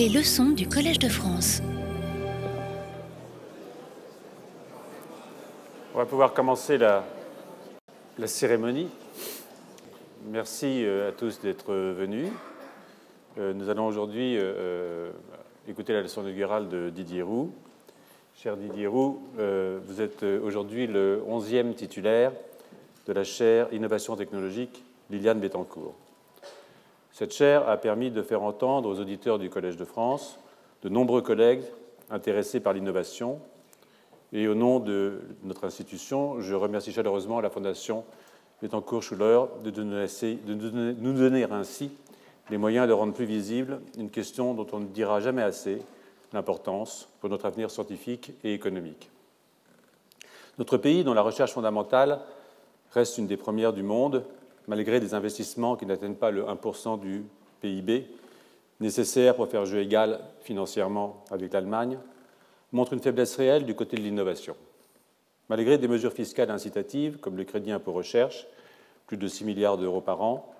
Les leçons du Collège de France. On va pouvoir commencer la, la cérémonie. Merci euh, à tous d'être venus. Euh, Nous allons aujourd'hui euh, écouter la leçon inaugurale de Didier Roux. Cher Didier Roux, vous êtes aujourd'hui le 11e titulaire de la chaire Innovation technologique Liliane Bettencourt. Cette chaire a permis de faire entendre aux auditeurs du Collège de France de nombreux collègues intéressés par l'innovation. Et au nom de notre institution, je remercie chaleureusement la Fondation Bettencourt-Schuller de, de, nous donner ainsi les moyens de rendre plus visible une question dont on ne dira jamais assez l'importance pour notre avenir scientifique et économique. Notre pays, dont la recherche fondamentale reste une des premières du monde, malgré des investissements qui n'atteignent pas le 1% du PIB, nécessaires pour faire jeu égal financièrement avec l'Allemagne, montre une faiblesse réelle du côté de l'innovation. Malgré des mesures fiscales incitatives, comme le crédit impôt recherche, plus de 6 milliards d'euros par an,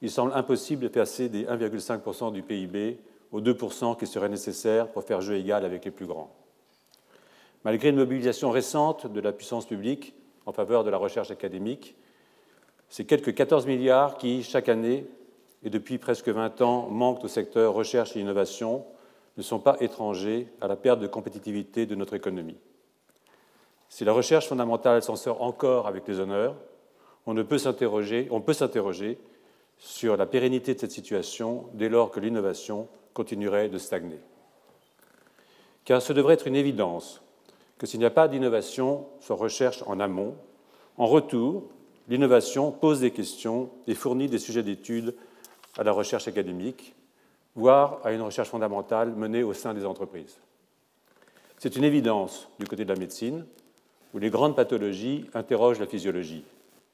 il semble impossible de passer des 1,5% du PIB aux 2% qui seraient nécessaires pour faire jeu égal avec les plus grands. Malgré une mobilisation récente de la puissance publique en faveur de la recherche académique, ces quelques 14 milliards qui, chaque année et depuis presque 20 ans, manquent au secteur recherche et innovation ne sont pas étrangers à la perte de compétitivité de notre économie. Si la recherche fondamentale s'en sort encore avec les honneurs, on, ne peut s'interroger, on peut s'interroger sur la pérennité de cette situation dès lors que l'innovation continuerait de stagner. Car ce devrait être une évidence que s'il n'y a pas d'innovation sur recherche en amont, en retour, l'innovation pose des questions et fournit des sujets d'étude à la recherche académique, voire à une recherche fondamentale menée au sein des entreprises. C'est une évidence du côté de la médecine, où les grandes pathologies interrogent la physiologie,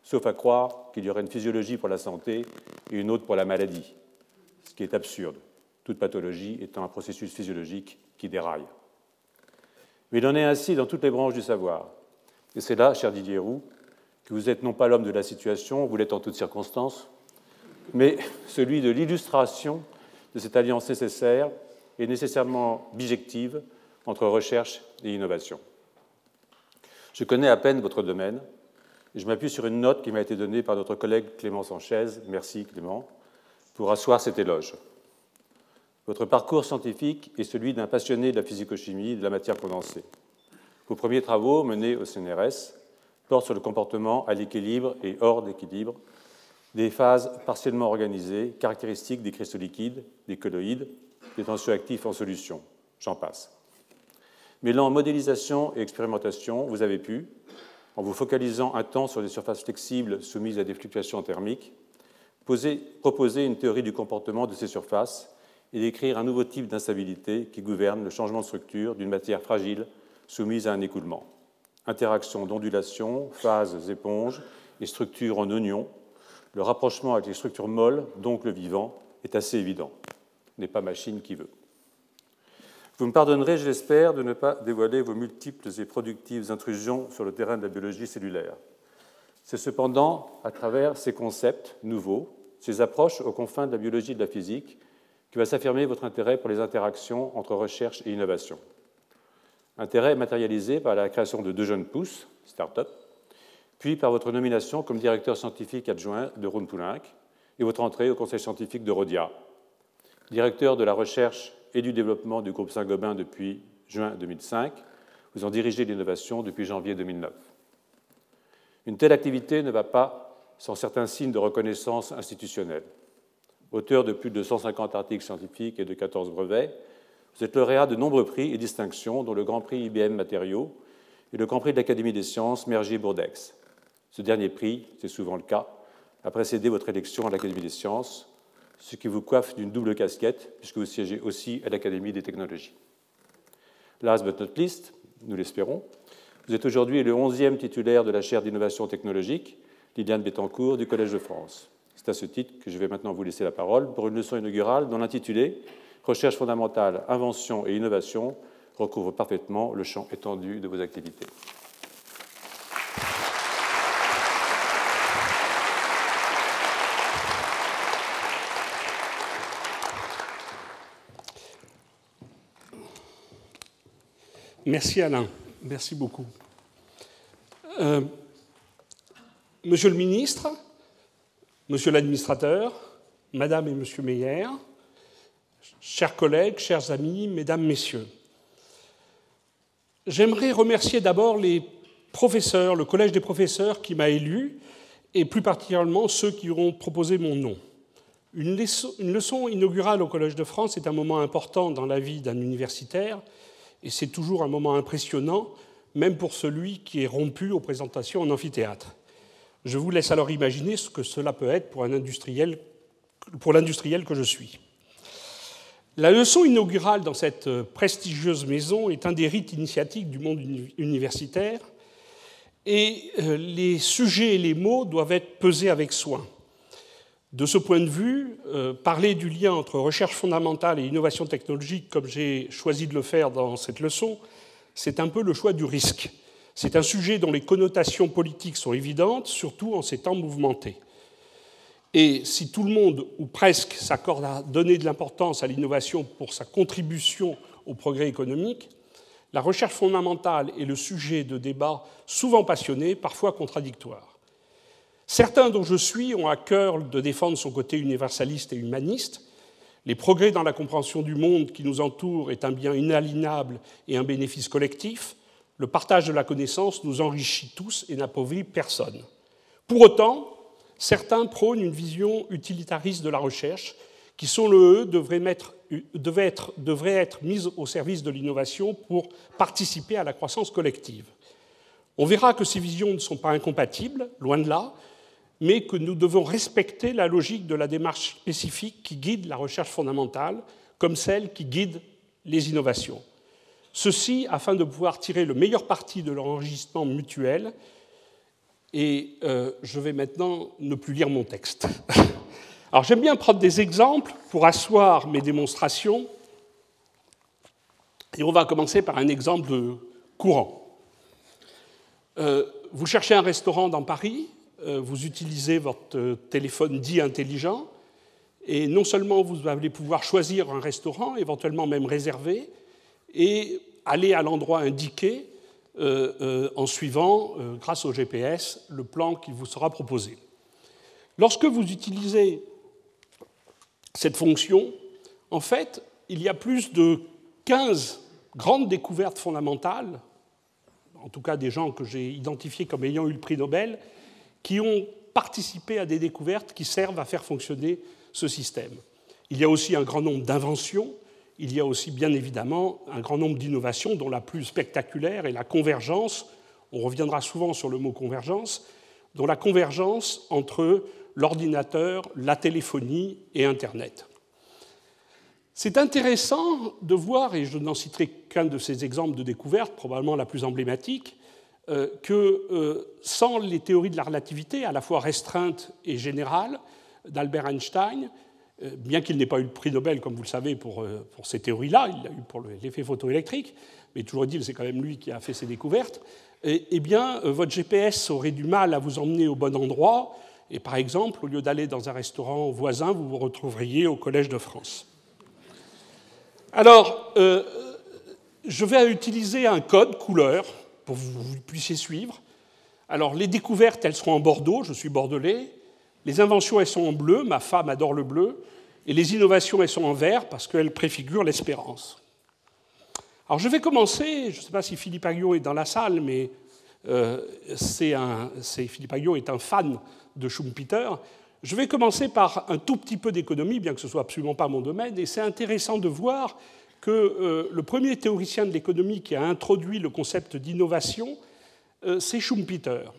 sauf à croire qu'il y aurait une physiologie pour la santé et une autre pour la maladie, ce qui est absurde, toute pathologie étant un processus physiologique qui déraille. Mais il en est ainsi dans toutes les branches du savoir. Et c'est là, cher Didier Roux, vous êtes non pas l'homme de la situation, vous l'êtes en toutes circonstances, mais celui de l'illustration de cette alliance nécessaire et nécessairement bijective entre recherche et innovation. Je connais à peine votre domaine, et je m'appuie sur une note qui m'a été donnée par notre collègue Clément Sanchez, merci Clément, pour asseoir cet éloge. Votre parcours scientifique est celui d'un passionné de la physico-chimie et de la matière condensée. Vos premiers travaux menés au CNRS portent sur le comportement à l'équilibre et hors d'équilibre des phases partiellement organisées caractéristiques des cristaux liquides, des colloïdes, des tensioactifs en solution. J'en passe. Mêlant modélisation et expérimentation, vous avez pu, en vous focalisant un temps sur des surfaces flexibles soumises à des fluctuations thermiques, poser, proposer une théorie du comportement de ces surfaces et décrire un nouveau type d'instabilité qui gouverne le changement de structure d'une matière fragile soumise à un écoulement. Interaction d'ondulation, phases éponges et structures en oignon, le rapprochement avec les structures molles, donc le vivant, est assez évident. N'est pas machine qui veut. Vous me pardonnerez, je l'espère, de ne pas dévoiler vos multiples et productives intrusions sur le terrain de la biologie cellulaire. C'est cependant à travers ces concepts nouveaux, ces approches aux confins de la biologie et de la physique, que va s'affirmer votre intérêt pour les interactions entre recherche et innovation. Intérêt matérialisé par la création de deux jeunes pousses, start-up, puis par votre nomination comme directeur scientifique adjoint de Rhône Poulenc et votre entrée au conseil scientifique de Rodia. Directeur de la recherche et du développement du groupe Saint-Gobain depuis juin 2005, vous en dirigez l'innovation depuis janvier 2009. Une telle activité ne va pas sans certains signes de reconnaissance institutionnelle auteur de plus de 150 articles scientifiques et de 14 brevets. Vous êtes lauréat de nombreux prix et distinctions, dont le Grand Prix IBM Matériaux et le Grand Prix de l'Académie des sciences Mergier-Bourdex. Ce dernier prix, c'est souvent le cas, a précédé votre élection à l'Académie des sciences, ce qui vous coiffe d'une double casquette, puisque vous siégez aussi à l'Académie des technologies. Last but not least, nous l'espérons, vous êtes aujourd'hui le 11e titulaire de la chaire d'innovation technologique, Liliane Bettencourt, du Collège de France. C'est à ce titre que je vais maintenant vous laisser la parole pour une leçon inaugurale dont l'intitulé Recherche fondamentale, invention et innovation recouvre parfaitement le champ étendu de vos activités. Merci Alain, merci beaucoup. Euh, monsieur le ministre, monsieur l'administrateur, madame et monsieur Meyer, chers collègues, chers amis, mesdames, messieurs, j'aimerais remercier d'abord les professeurs, le collège des professeurs qui m'a élu, et plus particulièrement ceux qui ont proposé mon nom. Une leçon, inaugurale au Collège de France est un moment important dans la vie d'un universitaire, et c'est toujours un moment impressionnant, même pour celui qui est rompu aux présentations en amphithéâtre. Je vous laisse alors imaginer ce que cela peut être pour, l'industriel que je suis. La leçon inaugurale dans cette prestigieuse maison est un des rites initiatiques du monde universitaire, et euh, les sujets et les mots doivent être pesés avec soin. De ce point de vue, euh, parler du lien entre recherche fondamentale et innovation technologique, comme j'ai choisi de le faire dans cette leçon, c'est un peu le choix du risque. C'est un sujet dont les connotations politiques sont évidentes, surtout en ces temps mouvementés. Et si tout le monde, ou presque, s'accorde à donner de l'importance à l'innovation pour sa contribution au progrès économique, la recherche fondamentale est le sujet de débats souvent passionnés, parfois contradictoires. Certains dont je suis ont à cœur de défendre son côté universaliste et humaniste. Les progrès dans la compréhension du monde qui nous entoure est un bien inaliénable et un bénéfice collectif. Le partage de la connaissance nous enrichit tous et n'appauvrit personne. Pour autant, certains prônent une vision utilitariste de la recherche qui, sont le E, devrait, être, devrait être mise au service de l'innovation pour participer à la croissance collective. On verra que ces visions ne sont pas incompatibles, loin de là, mais que nous devons respecter la logique de la démarche spécifique qui guide la recherche fondamentale, comme celle qui guide les innovations. Ceci afin de pouvoir tirer le meilleur parti de leur enregistrement mutuel. Et euh, je vais maintenant ne plus lire mon texte. Alors j'aime bien prendre des exemples pour asseoir mes démonstrations. Et on va commencer par un exemple courant. Euh, vous cherchez un restaurant dans Paris, euh, vous utilisez votre téléphone dit intelligent, et non seulement vous allez pouvoir choisir un restaurant, éventuellement même réserver, et aller à l'endroit indiqué en suivant, grâce au GPS, le plan qui vous sera proposé. Lorsque vous utilisez cette fonction, en fait, il y a plus de 15 grandes découvertes fondamentales, en tout cas des gens que j'ai identifiés comme ayant eu le prix Nobel, qui ont participé à des découvertes qui servent à faire fonctionner ce système. Il y a aussi un grand nombre d'inventions, il y a aussi bien évidemment un grand nombre d'innovations dont la plus spectaculaire est la convergence, on reviendra souvent sur le mot convergence, dont la convergence entre l'ordinateur, la téléphonie et Internet. C'est intéressant de voir, et je n'en citerai qu'un de ces exemples de découverte, probablement la plus emblématique, euh, que euh, sans les théories de la relativité, à la fois restreintes et générales, d'Albert Einstein, bien qu'il n'ait pas eu le prix Nobel, comme vous le savez, pour, pour ces théories-là, il l'a eu pour l'effet photoélectrique, mais toujours dit, c'est quand même lui qui a fait ces découvertes, eh bien, votre GPS aurait du mal à vous emmener au bon endroit, et par exemple, au lieu d'aller dans un restaurant voisin, vous vous retrouveriez au Collège de France. Alors, je vais utiliser un code couleur pour que vous puissiez suivre. Alors, les découvertes, elles seront en bordeaux, je suis bordelais. Les inventions, elles sont en bleu, ma femme adore le bleu. Et les innovations, elles sont en vert parce qu'elles préfigurent l'espérance. Alors, je vais commencer, je ne sais pas si Philippe Aguillon est dans la salle, mais euh, Philippe Aguillon est un fan de Schumpeter. Je vais commencer par un tout petit peu d'économie, bien que ce soit absolument pas mon domaine, et c'est intéressant de voir que euh, le premier théoricien de l'économie qui a introduit le concept d'innovation, euh, c'est Schumpeter.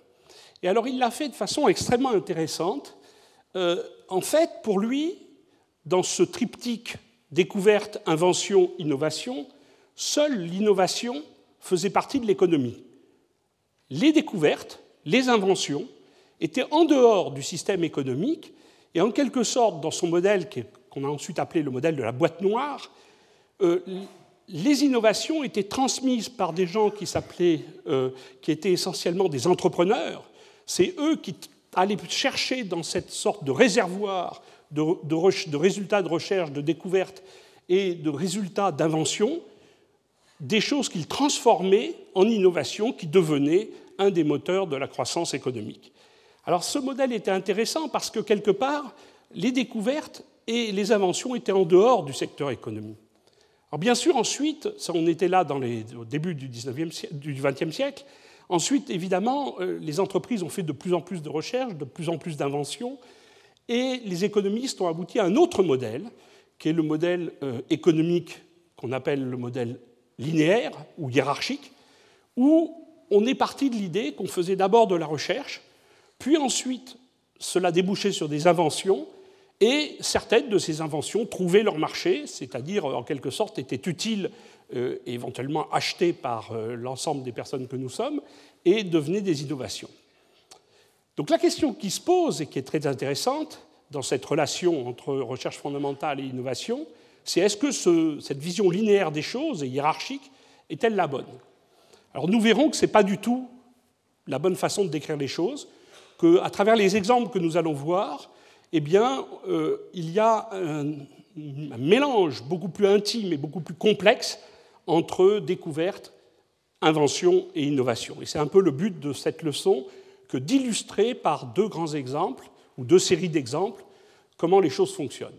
Et alors il l'a fait de façon extrêmement intéressante. Euh, en fait, pour lui, dans ce triptyque découverte, invention, innovation, seule l'innovation faisait partie de l'économie. Les découvertes, les inventions étaient en dehors du système économique et en quelque sorte dans son modèle qu'on a ensuite appelé le modèle de la boîte noire, euh, les innovations étaient transmises par des gens qui s'appelaient, euh, qui étaient essentiellement des entrepreneurs. C'est eux qui allaient chercher dans cette sorte de réservoir de, résultats de recherche, de découvertes et de résultats d'invention des choses qu'il transformait en innovation qui devenaient un des moteurs de la croissance économique. Alors ce modèle était intéressant parce que quelque part, les découvertes et les inventions étaient en dehors du secteur économique. Alors bien sûr, ensuite, on était là au début du, 19e, du XXe siècle, ensuite, évidemment, euh, les entreprises ont fait de plus en plus de recherches, de plus en plus d'inventions, et les économistes ont abouti à un autre modèle, qui est le modèle euh, économique qu'on appelle le modèle linéaire ou hiérarchique, où on est parti de l'idée qu'on faisait d'abord de la recherche, puis ensuite cela débouchait sur des inventions, et certaines de ces inventions trouvaient leur marché, c'est-à-dire en quelque sorte étaient utiles euh, éventuellement achetées par euh, l'ensemble des personnes que nous sommes, et devenaient des innovations. Donc la question qui se pose et qui est très intéressante dans cette relation entre recherche fondamentale et innovation, c'est est-ce que cette vision linéaire des choses et hiérarchique est-elle la bonne? Alors nous verrons que ce n'est pas du tout la bonne façon de décrire les choses, qu'à travers les exemples que nous allons voir, eh bien, euh, il y a un, un, mélange beaucoup plus intime et beaucoup plus complexe entre découverte, invention et innovation. Et c'est un peu le but de cette leçon que d'illustrer par deux grands exemples ou deux séries d'exemples comment les choses fonctionnent.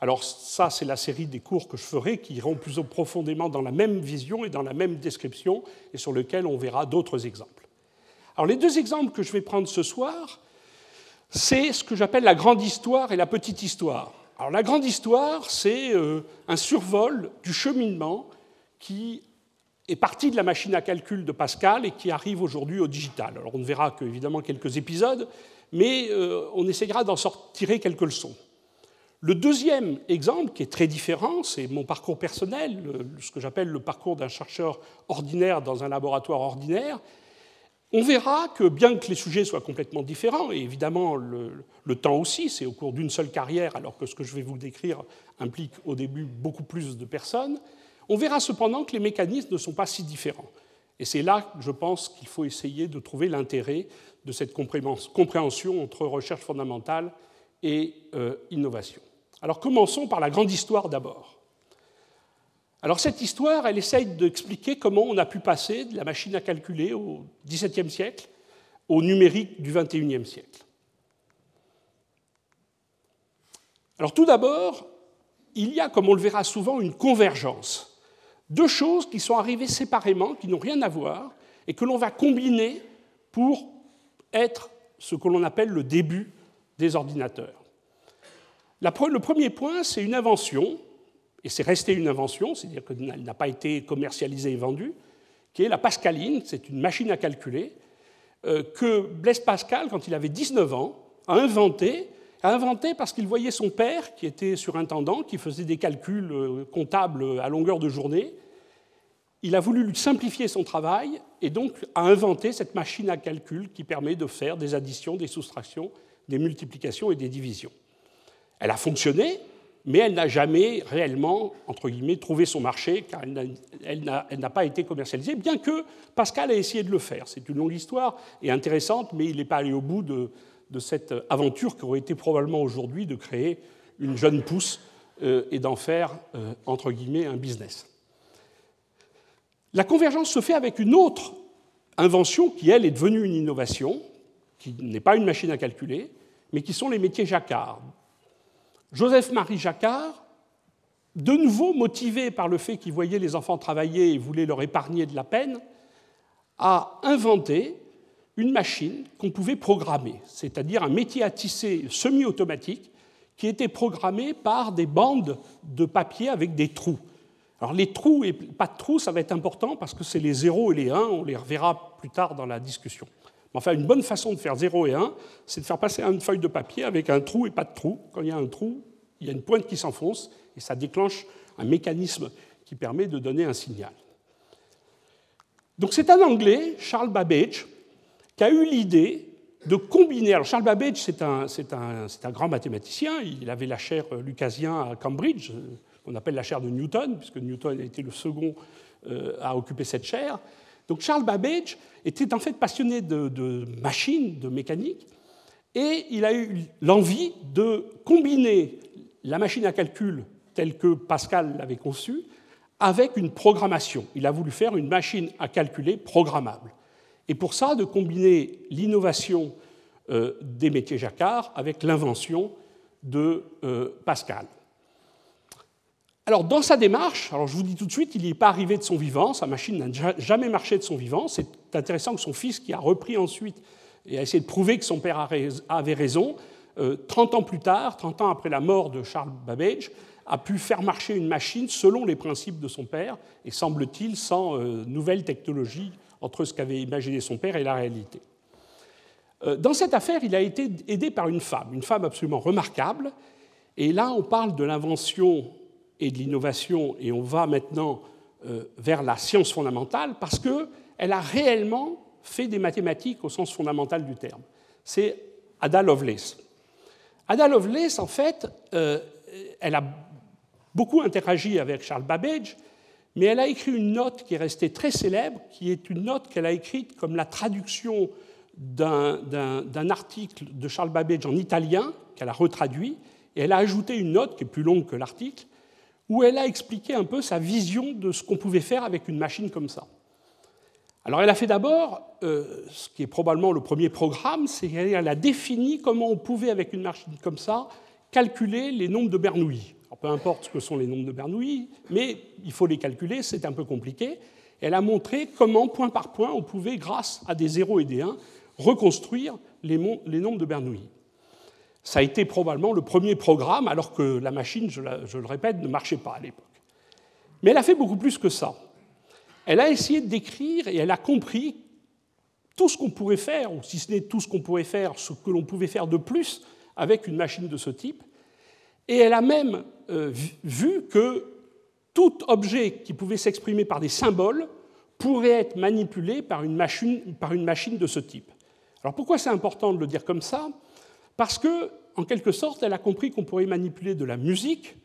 Alors ça, c'est la série des cours que je ferai qui iront plus profondément dans la même vision et dans la même description et sur lesquels on verra d'autres exemples. Alors les deux exemples que je vais prendre ce soir, c'est ce que j'appelle la grande histoire et la petite histoire. Alors la grande histoire, c'est euh, un survol du cheminement qui est parti de la machine à calcul de Pascal et qui arrive aujourd'hui au digital. Alors on ne verra que évidemment quelques épisodes, mais euh, on essayera d'en sortir quelques leçons. Le deuxième exemple, qui est très différent, c'est mon parcours personnel, ce que j'appelle le parcours d'un chercheur ordinaire dans un laboratoire ordinaire. On verra que bien que les sujets soient complètement différents, et évidemment le, temps aussi, c'est au cours d'une seule carrière, alors que ce que je vais vous décrire implique au début beaucoup plus de personnes, on verra cependant que les mécanismes ne sont pas si différents. Et c'est là, je pense, qu'il faut essayer de trouver l'intérêt de cette compréhension entre recherche fondamentale et euh, innovation. Alors commençons par la grande histoire d'abord. Alors cette histoire, elle essaye d'expliquer comment on a pu passer de la machine à calculer au XVIIe siècle au numérique du XXIe siècle. Alors tout d'abord, il y a, comme on le verra souvent, une convergence. Deux choses qui sont arrivées séparément, qui n'ont rien à voir, et que l'on va combiner pour être ce que l'on appelle le début des ordinateurs. Le premier point, c'est une invention, et c'est resté une invention, c'est-à-dire qu'elle n'a pas été commercialisée et vendue, qui est la Pascaline, c'est une machine à calculer, euh, que Blaise Pascal, quand il avait 19 ans, a inventé, a inventé parce qu'il voyait son père, qui était surintendant, qui faisait des calculs euh, comptables à longueur de journée. Il a voulu lui simplifier son travail et donc a inventé cette machine à calcul qui permet de faire des additions, des soustractions, des multiplications et des divisions. Elle a fonctionné, mais elle n'a jamais réellement, entre guillemets, trouvé son marché, car elle n'a pas été commercialisée, bien que Pascal ait essayé de le faire. C'est une longue histoire et intéressante, mais il n'est pas allé au bout de, cette aventure qui aurait été probablement aujourd'hui de créer une jeune pousse euh, et d'en faire, euh, entre guillemets, un business. La convergence se fait avec une autre invention qui, elle, est devenue une innovation, qui n'est pas une machine à calculer, mais qui sont les métiers jacquard, Joseph-Marie Jacquard, de nouveau motivé par le fait qu'il voyait les enfants travailler et voulait leur épargner de la peine, a inventé une machine qu'on pouvait programmer, c'est-à-dire un métier à tisser semi-automatique qui était programmé par des bandes de papier avec des trous. Alors les trous et pas de trous, ça va être important parce que c'est les 0 et les 1, on les reverra plus tard dans la discussion. Enfin, une bonne façon de faire 0 et 1, c'est de faire passer une feuille de papier avec un trou et pas de trou. Quand il y a un trou, il y a une pointe qui s'enfonce et ça déclenche un mécanisme qui permet de donner un signal. Donc c'est un Anglais, Charles Babbage, qui a eu l'idée de combiner. Alors Charles Babbage, c'est un, un, un, grand mathématicien, il avait la chaire lucasien à Cambridge, qu'on appelle la chaire de Newton, puisque Newton a été le second euh, à occuper cette chaire. Donc Charles Babbage était en fait passionné de, machines, de mécanique, et il a eu l'envie de combiner la machine à calcul telle que Pascal l'avait conçue avec une programmation. Il a voulu faire une machine à calculer programmable. Et pour ça, de combiner l'innovation euh, des métiers jacquard avec l'invention de euh, Pascal. Alors, dans sa démarche, alors je vous dis tout de suite, il n'y est pas arrivé de son vivant, sa machine n'a jamais marché de son vivant. C'est intéressant que son fils, qui a repris ensuite et a essayé de prouver que son père avait raison, 30 euh, ans plus tard, 30 ans après la mort de Charles Babbage, a pu faire marcher une machine selon les principes de son père, et semble-t-il sans euh, nouvelle technologie entre ce qu'avait imaginé son père et la réalité. Euh, dans cette affaire, il a été aidé par une femme, une femme absolument remarquable, et là on parle de l'invention et de l'innovation, et on va maintenant vers la science fondamentale, parce qu'elle a réellement fait des mathématiques au sens fondamental du terme. C'est Ada Lovelace. Ada Lovelace, en fait, euh, elle a beaucoup interagi avec Charles Babbage, mais elle a écrit une note qui est restée très célèbre, qui est une note qu'elle a écrite comme la traduction d'un article de Charles Babbage en italien, qu'elle a retraduit, et elle a ajouté une note qui est plus longue que l'article, où elle a expliqué un peu sa vision de ce qu'on pouvait faire avec une machine comme ça. Alors elle a fait d'abord euh, ce qui est probablement le premier programme, c'est qu'elle a défini comment on pouvait, avec une machine comme ça, calculer les nombres de Bernoulli. Peu importe ce que sont les nombres de Bernoulli, mais il faut les calculer, c'est un peu compliqué. Elle a montré comment, point par point, on pouvait, grâce à des 0 et des 1, reconstruire les, nombres de Bernoulli. Ça a été probablement le premier programme, alors que la machine, je, je le répète, ne marchait pas à l'époque. Mais elle a fait beaucoup plus que ça elle a essayé de décrire et elle a compris tout ce qu'on pourrait faire, ou si ce n'est tout ce qu'on pourrait faire, ce que l'on pouvait faire de plus avec une machine de ce type. Et elle a même vu que tout objet qui pouvait s'exprimer par des symboles pourrait être manipulé par une, machine, de ce type. Alors pourquoi c'est important de le dire comme ça? Parce que, en quelque sorte, elle a compris qu'on pourrait manipuler de la musique,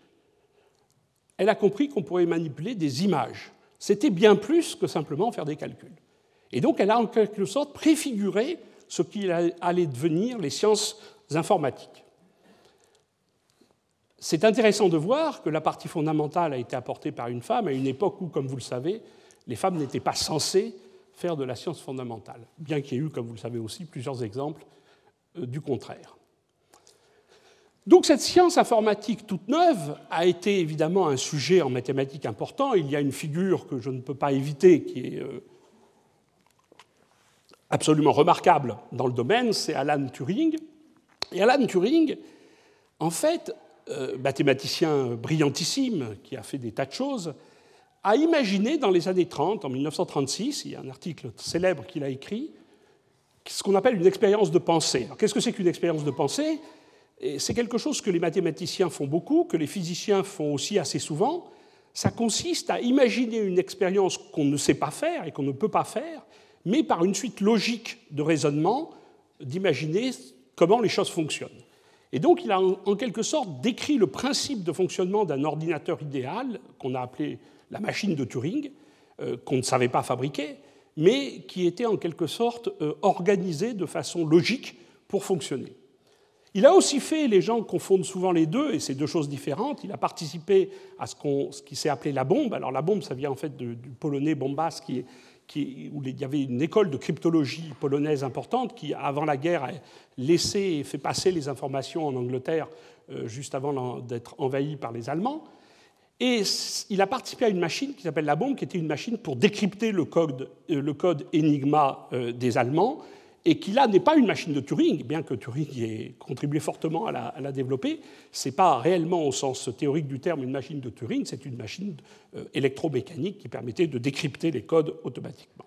elle a compris qu'on pourrait manipuler des images c'était bien plus que simplement faire des calculs. Et donc elle a en quelque sorte préfiguré ce qui allait devenir les sciences informatiques. C'est intéressant de voir que la partie fondamentale a été apportée par une femme à une époque où, comme vous le savez, les femmes n'étaient pas censées faire de la science fondamentale, bien qu'il y ait eu, comme vous le savez aussi, plusieurs exemples euh, du contraire. Donc cette science informatique toute neuve a été évidemment un sujet en mathématiques important. Il y a une figure que je ne peux pas éviter qui est euh, absolument remarquable dans le domaine, c'est Alan Turing. Et Alan Turing, en fait, mathématicien brillantissime qui a fait des tas de choses, a imaginé dans les années 30, en 1936, il y a un article célèbre qu'il a écrit, ce qu'on appelle une expérience de pensée. Qu'est-ce que c'est qu'une expérience de pensée? C'est quelque chose que les mathématiciens font beaucoup, que les physiciens font aussi assez souvent. Ça consiste à imaginer une expérience qu'on ne sait pas faire et qu'on ne peut pas faire, mais par une suite logique de raisonnement, d'imaginer comment les choses fonctionnent. Et donc il a en quelque sorte décrit le principe de fonctionnement d'un ordinateur idéal, qu'on a appelé la machine de Turing, euh, qu'on ne savait pas fabriquer, mais qui était en quelque sorte euh, organisé de façon logique pour fonctionner. Il a aussi fait, les gens confondent souvent les deux, et c'est deux choses différentes, il a participé à ce, qui s'est appelé la bombe. Alors la bombe, ça vient en fait du polonais Bombas, qui, où il y avait une école de cryptologie polonaise importante qui, avant la guerre, a laissé et fait passer les informations en Angleterre euh, juste avant d'être envahi par les Allemands. Et il a participé à une machine qui s'appelle la bombe, qui était une machine pour décrypter le code, euh, le code Enigma euh, des Allemands et qui là n'est pas une machine de Turing, bien que Turing ait contribué fortement à la, développer, ce n'est pas réellement au sens théorique du terme une machine de Turing, c'est une machine euh, électromécanique qui permettait de décrypter les codes automatiquement.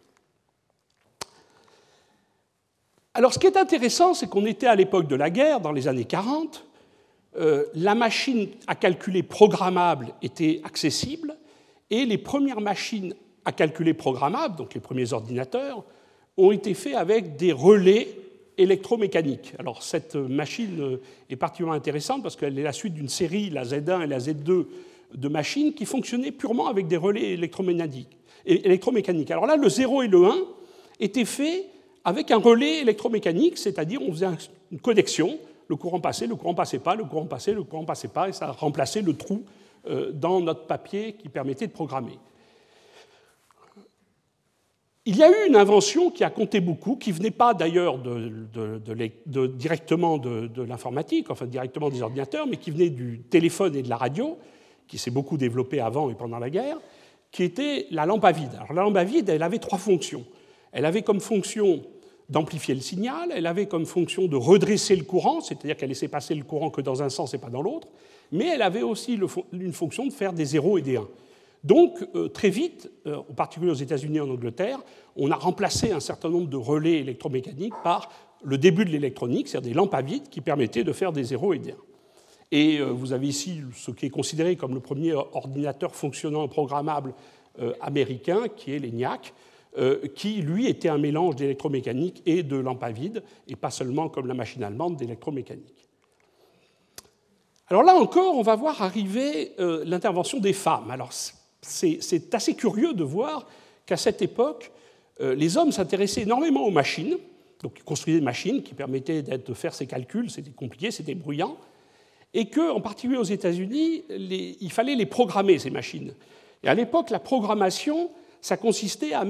Alors ce qui est intéressant, c'est qu'on était à l'époque de la guerre, dans les années 40, euh, la machine à calculer programmable était accessible, et les premières machines à calculer programmables, donc les premiers ordinateurs, ont été faits avec des relais électromécaniques. Alors cette machine est particulièrement intéressante parce qu'elle est la suite d'une série, la Z1 et la Z2, de machines qui fonctionnaient purement avec des relais électromécaniques. Alors là, le 0 et le 1 étaient faits avec un relais électromécanique, c'est-à-dire on faisait une connexion, le courant passait, le courant passait pas, le courant passait, le courant passait pas, et ça remplaçait le trou dans notre papier qui permettait de programmer. Il y a eu une invention qui a compté beaucoup, qui venait pas d'ailleurs directement de, l'informatique, enfin directement des ordinateurs, mais qui venait du téléphone et de la radio, qui s'est beaucoup développée avant et pendant la guerre, qui était la lampe à vide. Alors la lampe à vide, elle avait trois fonctions. Elle avait comme fonction d'amplifier le signal, elle avait comme fonction de redresser le courant, c'est-à-dire qu'elle laissait passer le courant que dans un sens et pas dans l'autre, mais elle avait aussi une fonction de faire des zéros et des 1. Donc, euh, très vite, euh, en particulier aux États-Unis et en Angleterre, on a remplacé un certain nombre de relais électromécaniques par le début de l'électronique, c'est-à-dire des lampes à vide qui permettaient de faire des zéros et des 1. Et euh, vous avez ici ce qui est considéré comme le premier ordinateur fonctionnant programmable américain, qui est l'ENIAC, qui, lui, était un mélange d'électromécanique et de lampes à vide, et pas seulement, comme la machine allemande, d'électromécanique. Alors là encore, on va voir arriver l'intervention des femmes. Alors, c'est assez curieux de voir qu'à cette époque, euh, les hommes s'intéressaient énormément aux machines, donc ils construisaient des machines qui permettaient de faire ces calculs, c'était compliqué, c'était bruyant, et qu'en particulier aux États-Unis, il fallait les programmer, ces machines. Et à l'époque, la programmation, ça consistait à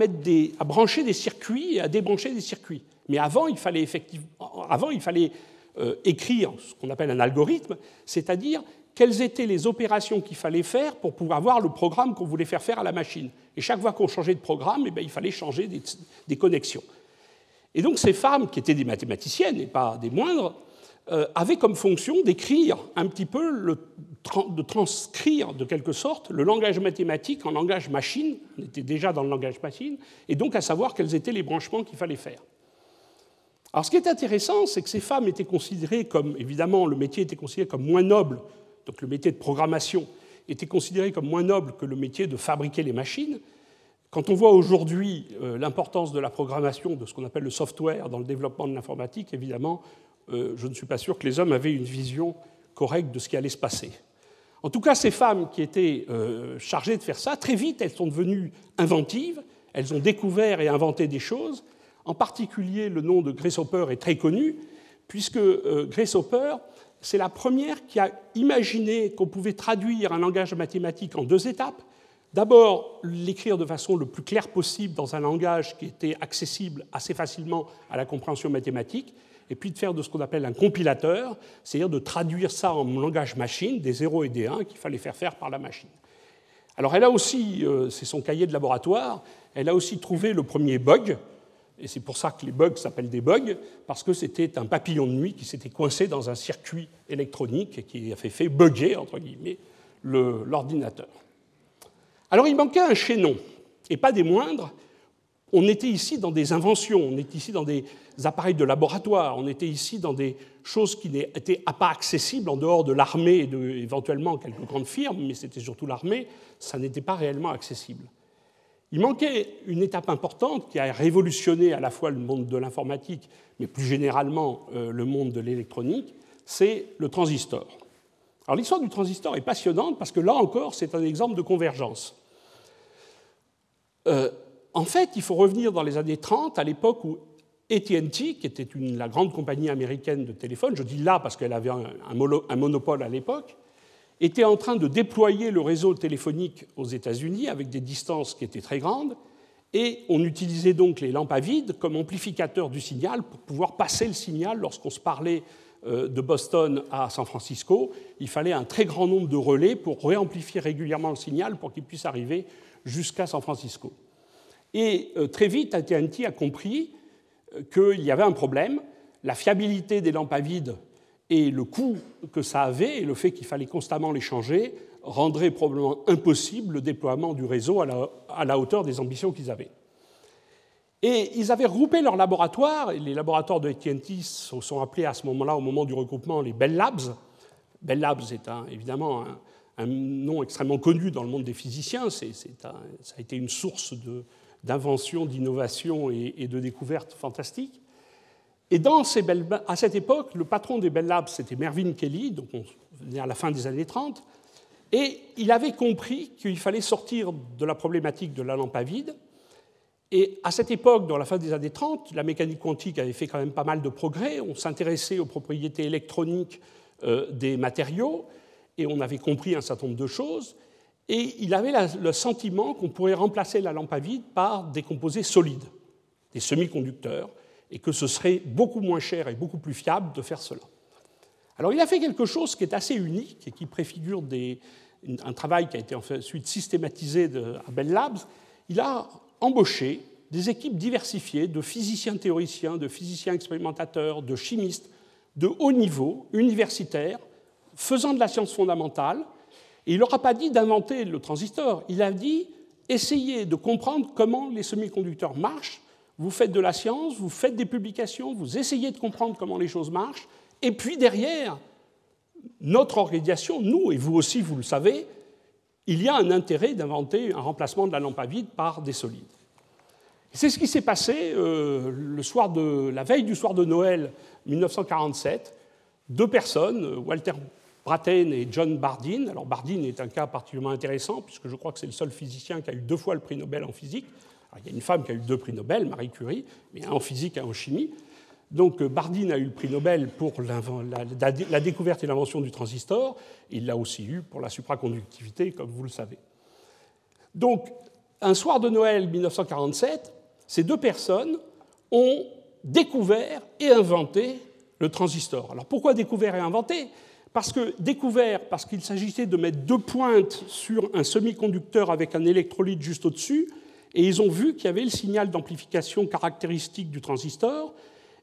brancher des circuits et à débrancher des circuits. Mais avant, il fallait, effectivement, avant, il fallait euh, écrire ce qu'on appelle un algorithme, c'est-à-dire quelles étaient les opérations qu'il fallait faire pour pouvoir avoir le programme qu'on voulait faire faire à la machine. Et chaque fois qu'on changeait de programme, eh bien, il fallait changer des, connexions. Et donc ces femmes, qui étaient des mathématiciennes et pas des moindres, euh, avaient comme fonction d'écrire un petit peu, de transcrire de quelque sorte le langage mathématique en langage machine, on était déjà dans le langage machine, et donc à savoir quels étaient les branchements qu'il fallait faire. Alors ce qui est intéressant, c'est que ces femmes étaient considérées comme, évidemment, le métier était considéré comme moins noble donc le métier de programmation, était considéré comme moins noble que le métier de fabriquer les machines. Quand on voit aujourd'hui euh, l'importance de la programmation, de ce qu'on appelle le software dans le développement de l'informatique, évidemment, euh, je ne suis pas sûr que les hommes avaient une vision correcte de ce qui allait se passer. En tout cas, ces femmes qui étaient euh, chargées de faire ça, très vite, elles sont devenues inventives, elles ont découvert et inventé des choses. En particulier, le nom de Grace Hopper est très connu, puisque Grace Hopper c'est la première qui a imaginé qu'on pouvait traduire un langage mathématique en deux étapes. D'abord, l'écrire de façon le plus claire possible dans un langage qui était accessible assez facilement à la compréhension mathématique, et puis de faire de ce qu'on appelle un compilateur, c'est-à-dire de traduire ça en langage machine, des 0 et des 1 qu'il fallait faire faire par la machine. Alors elle a aussi, euh, c'est son cahier de laboratoire, elle a aussi trouvé le premier bug, et c'est pour ça que les bugs s'appellent des bugs, parce que c'était un papillon de nuit qui s'était coincé dans un circuit électronique et qui a fait, fait bugger, entre guillemets, l'ordinateur. Alors il manquait un chaînon, et pas des moindres. On était ici dans des inventions, on était ici dans des appareils de laboratoire, on était ici dans des choses qui n'étaient pas accessibles en dehors de l'armée et de, éventuellement quelques grandes firmes, mais c'était surtout l'armée, ça n'était pas réellement accessible. Il manquait une étape importante qui a révolutionné à la fois le monde de l'informatique, mais plus généralement euh, le monde de l'électronique, c'est le transistor. Alors l'histoire du transistor est passionnante parce que là encore, c'est un exemple de convergence. Euh, en fait, il faut revenir dans les années 30, à l'époque où ATT, qui était la grande compagnie américaine de téléphone, je dis là parce qu'elle avait un monopole à l'époque, était en train de déployer le réseau téléphonique aux États-Unis avec des distances qui étaient très grandes, et on utilisait donc les lampes à vide comme amplificateur du signal pour pouvoir passer le signal lorsqu'on se parlait euh, de Boston à San Francisco. Il fallait un très grand nombre de relais pour réamplifier régulièrement le signal pour qu'il puisse arriver jusqu'à San Francisco. Et euh, très vite, AT&T a compris euh, qu'il y avait un problème. La fiabilité des lampes à vide et le coût que ça avait et le fait qu'il fallait constamment les changer rendrait probablement impossible le déploiement du réseau à la, hauteur des ambitions qu'ils avaient. Et ils avaient regroupé leurs laboratoires, les laboratoires de AT&T sont appelés à ce moment-là, au moment du regroupement, les Bell Labs. Bell Labs est évidemment un, nom extrêmement connu dans le monde des physiciens, ça a été une source d'invention, d'innovation et, et de découvertes fantastiques. Et à cette époque, le patron des Bell Labs, c'était Mervyn Kelly, donc on venait à la fin des années 30, et il avait compris qu'il fallait sortir de la problématique de la lampe à vide. Et à cette époque, dans la fin des années 30, la mécanique quantique avait fait quand même pas mal de progrès. On s'intéressait aux propriétés électroniques euh, des matériaux. et on avait compris un certain nombre de choses, et il avait le sentiment qu'on pourrait remplacer la lampe à vide par des composés solides, des semi-conducteurs, et que ce serait beaucoup moins cher et beaucoup plus fiable de faire cela. Alors il a fait quelque chose qui est assez unique et qui préfigure un travail qui a été ensuite systématisé à Bell Labs. Il a embauché des équipes diversifiées de physiciens théoriciens, de physiciens expérimentateurs, de chimistes de haut niveau, universitaires, faisant de la science fondamentale. Et il n'aura pas dit d'inventer le transistor, il a dit essayez de comprendre comment les semi-conducteurs marchent. Vous faites de la science, vous faites des publications, vous essayez de comprendre comment les choses marchent, et puis derrière, notre organisation, nous, et vous aussi, vous le savez, il y a un intérêt d'inventer un remplacement de la lampe à vide par des solides. C'est ce qui s'est passé euh, le soir de, la veille du soir de Noël 1947. Deux personnes, Walter Brattain et John Bardeen. Alors Bardeen est un cas particulièrement intéressant puisque je crois que c'est le seul physicien qui a eu deux fois le prix Nobel en physique. Il y a une femme qui a eu deux prix Nobel, Marie Curie, mais un en physique et un en chimie. Donc euh, Bardeen a eu le prix Nobel pour la, découverte et l'invention du transistor. Il l'a aussi eu pour la supraconductivité, comme vous le savez. Donc, un soir de Noël 1947, ces deux personnes ont découvert et inventé le transistor. Alors pourquoi découvert et inventé? Parce que découvert, parce qu'il s'agissait de mettre deux pointes sur un semi-conducteur avec un électrolyte juste au-dessus, et ils ont vu qu'il y avait le signal d'amplification caractéristique du transistor,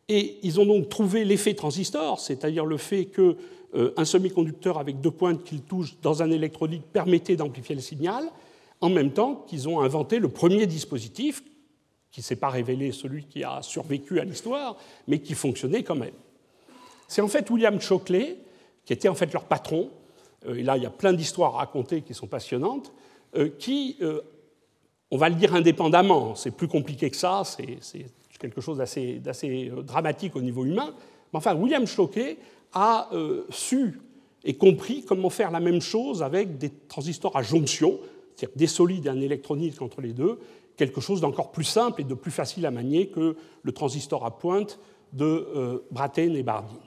et ils ont donc trouvé l'effet transistor, c'est-à-dire le fait qu'un euh, semi-conducteur avec deux pointes qu'il touche dans un électrolyte permettait d'amplifier le signal, en même temps qu'ils ont inventé le premier dispositif, qui ne s'est pas révélé celui qui a survécu à l'histoire, mais qui fonctionnait quand même. C'est en fait William Shockley, qui était en fait leur patron, euh, et là il y a plein d'histoires à raconter qui sont passionnantes, euh, qui, on va le dire indépendamment, c'est plus compliqué que ça, c'est quelque chose d'assez euh, dramatique au niveau humain. Mais enfin, William Shockley a euh, su et compris comment faire la même chose avec des transistors à jonction, c'est-à-dire des solides et un électronique entre les deux, quelque chose d'encore plus simple et de plus facile à manier que le transistor à pointe de euh, et Bardeen.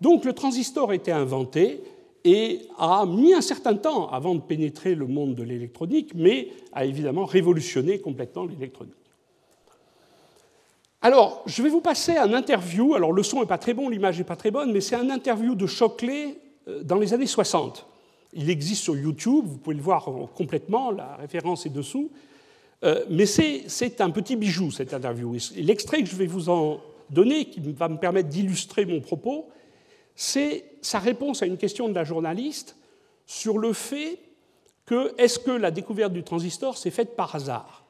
Donc le transistor a été inventé et a mis un certain temps avant de pénétrer le monde de l'électronique, mais a évidemment révolutionné complètement l'électronique. Alors, je vais vous passer un interview. Alors, le son n'est pas très bon, l'image n'est pas très bonne, mais c'est un interview de Shockley euh, dans les années 60. Il existe sur YouTube, vous pouvez le voir complètement, la référence est dessous. Euh, mais c'est un petit bijou, cette interview. L'extrait que je vais vous en donner, qui va me permettre d'illustrer mon propos, c'est sa réponse à une question de la journaliste sur le fait que est-ce que la découverte du transistor s'est faite par hasard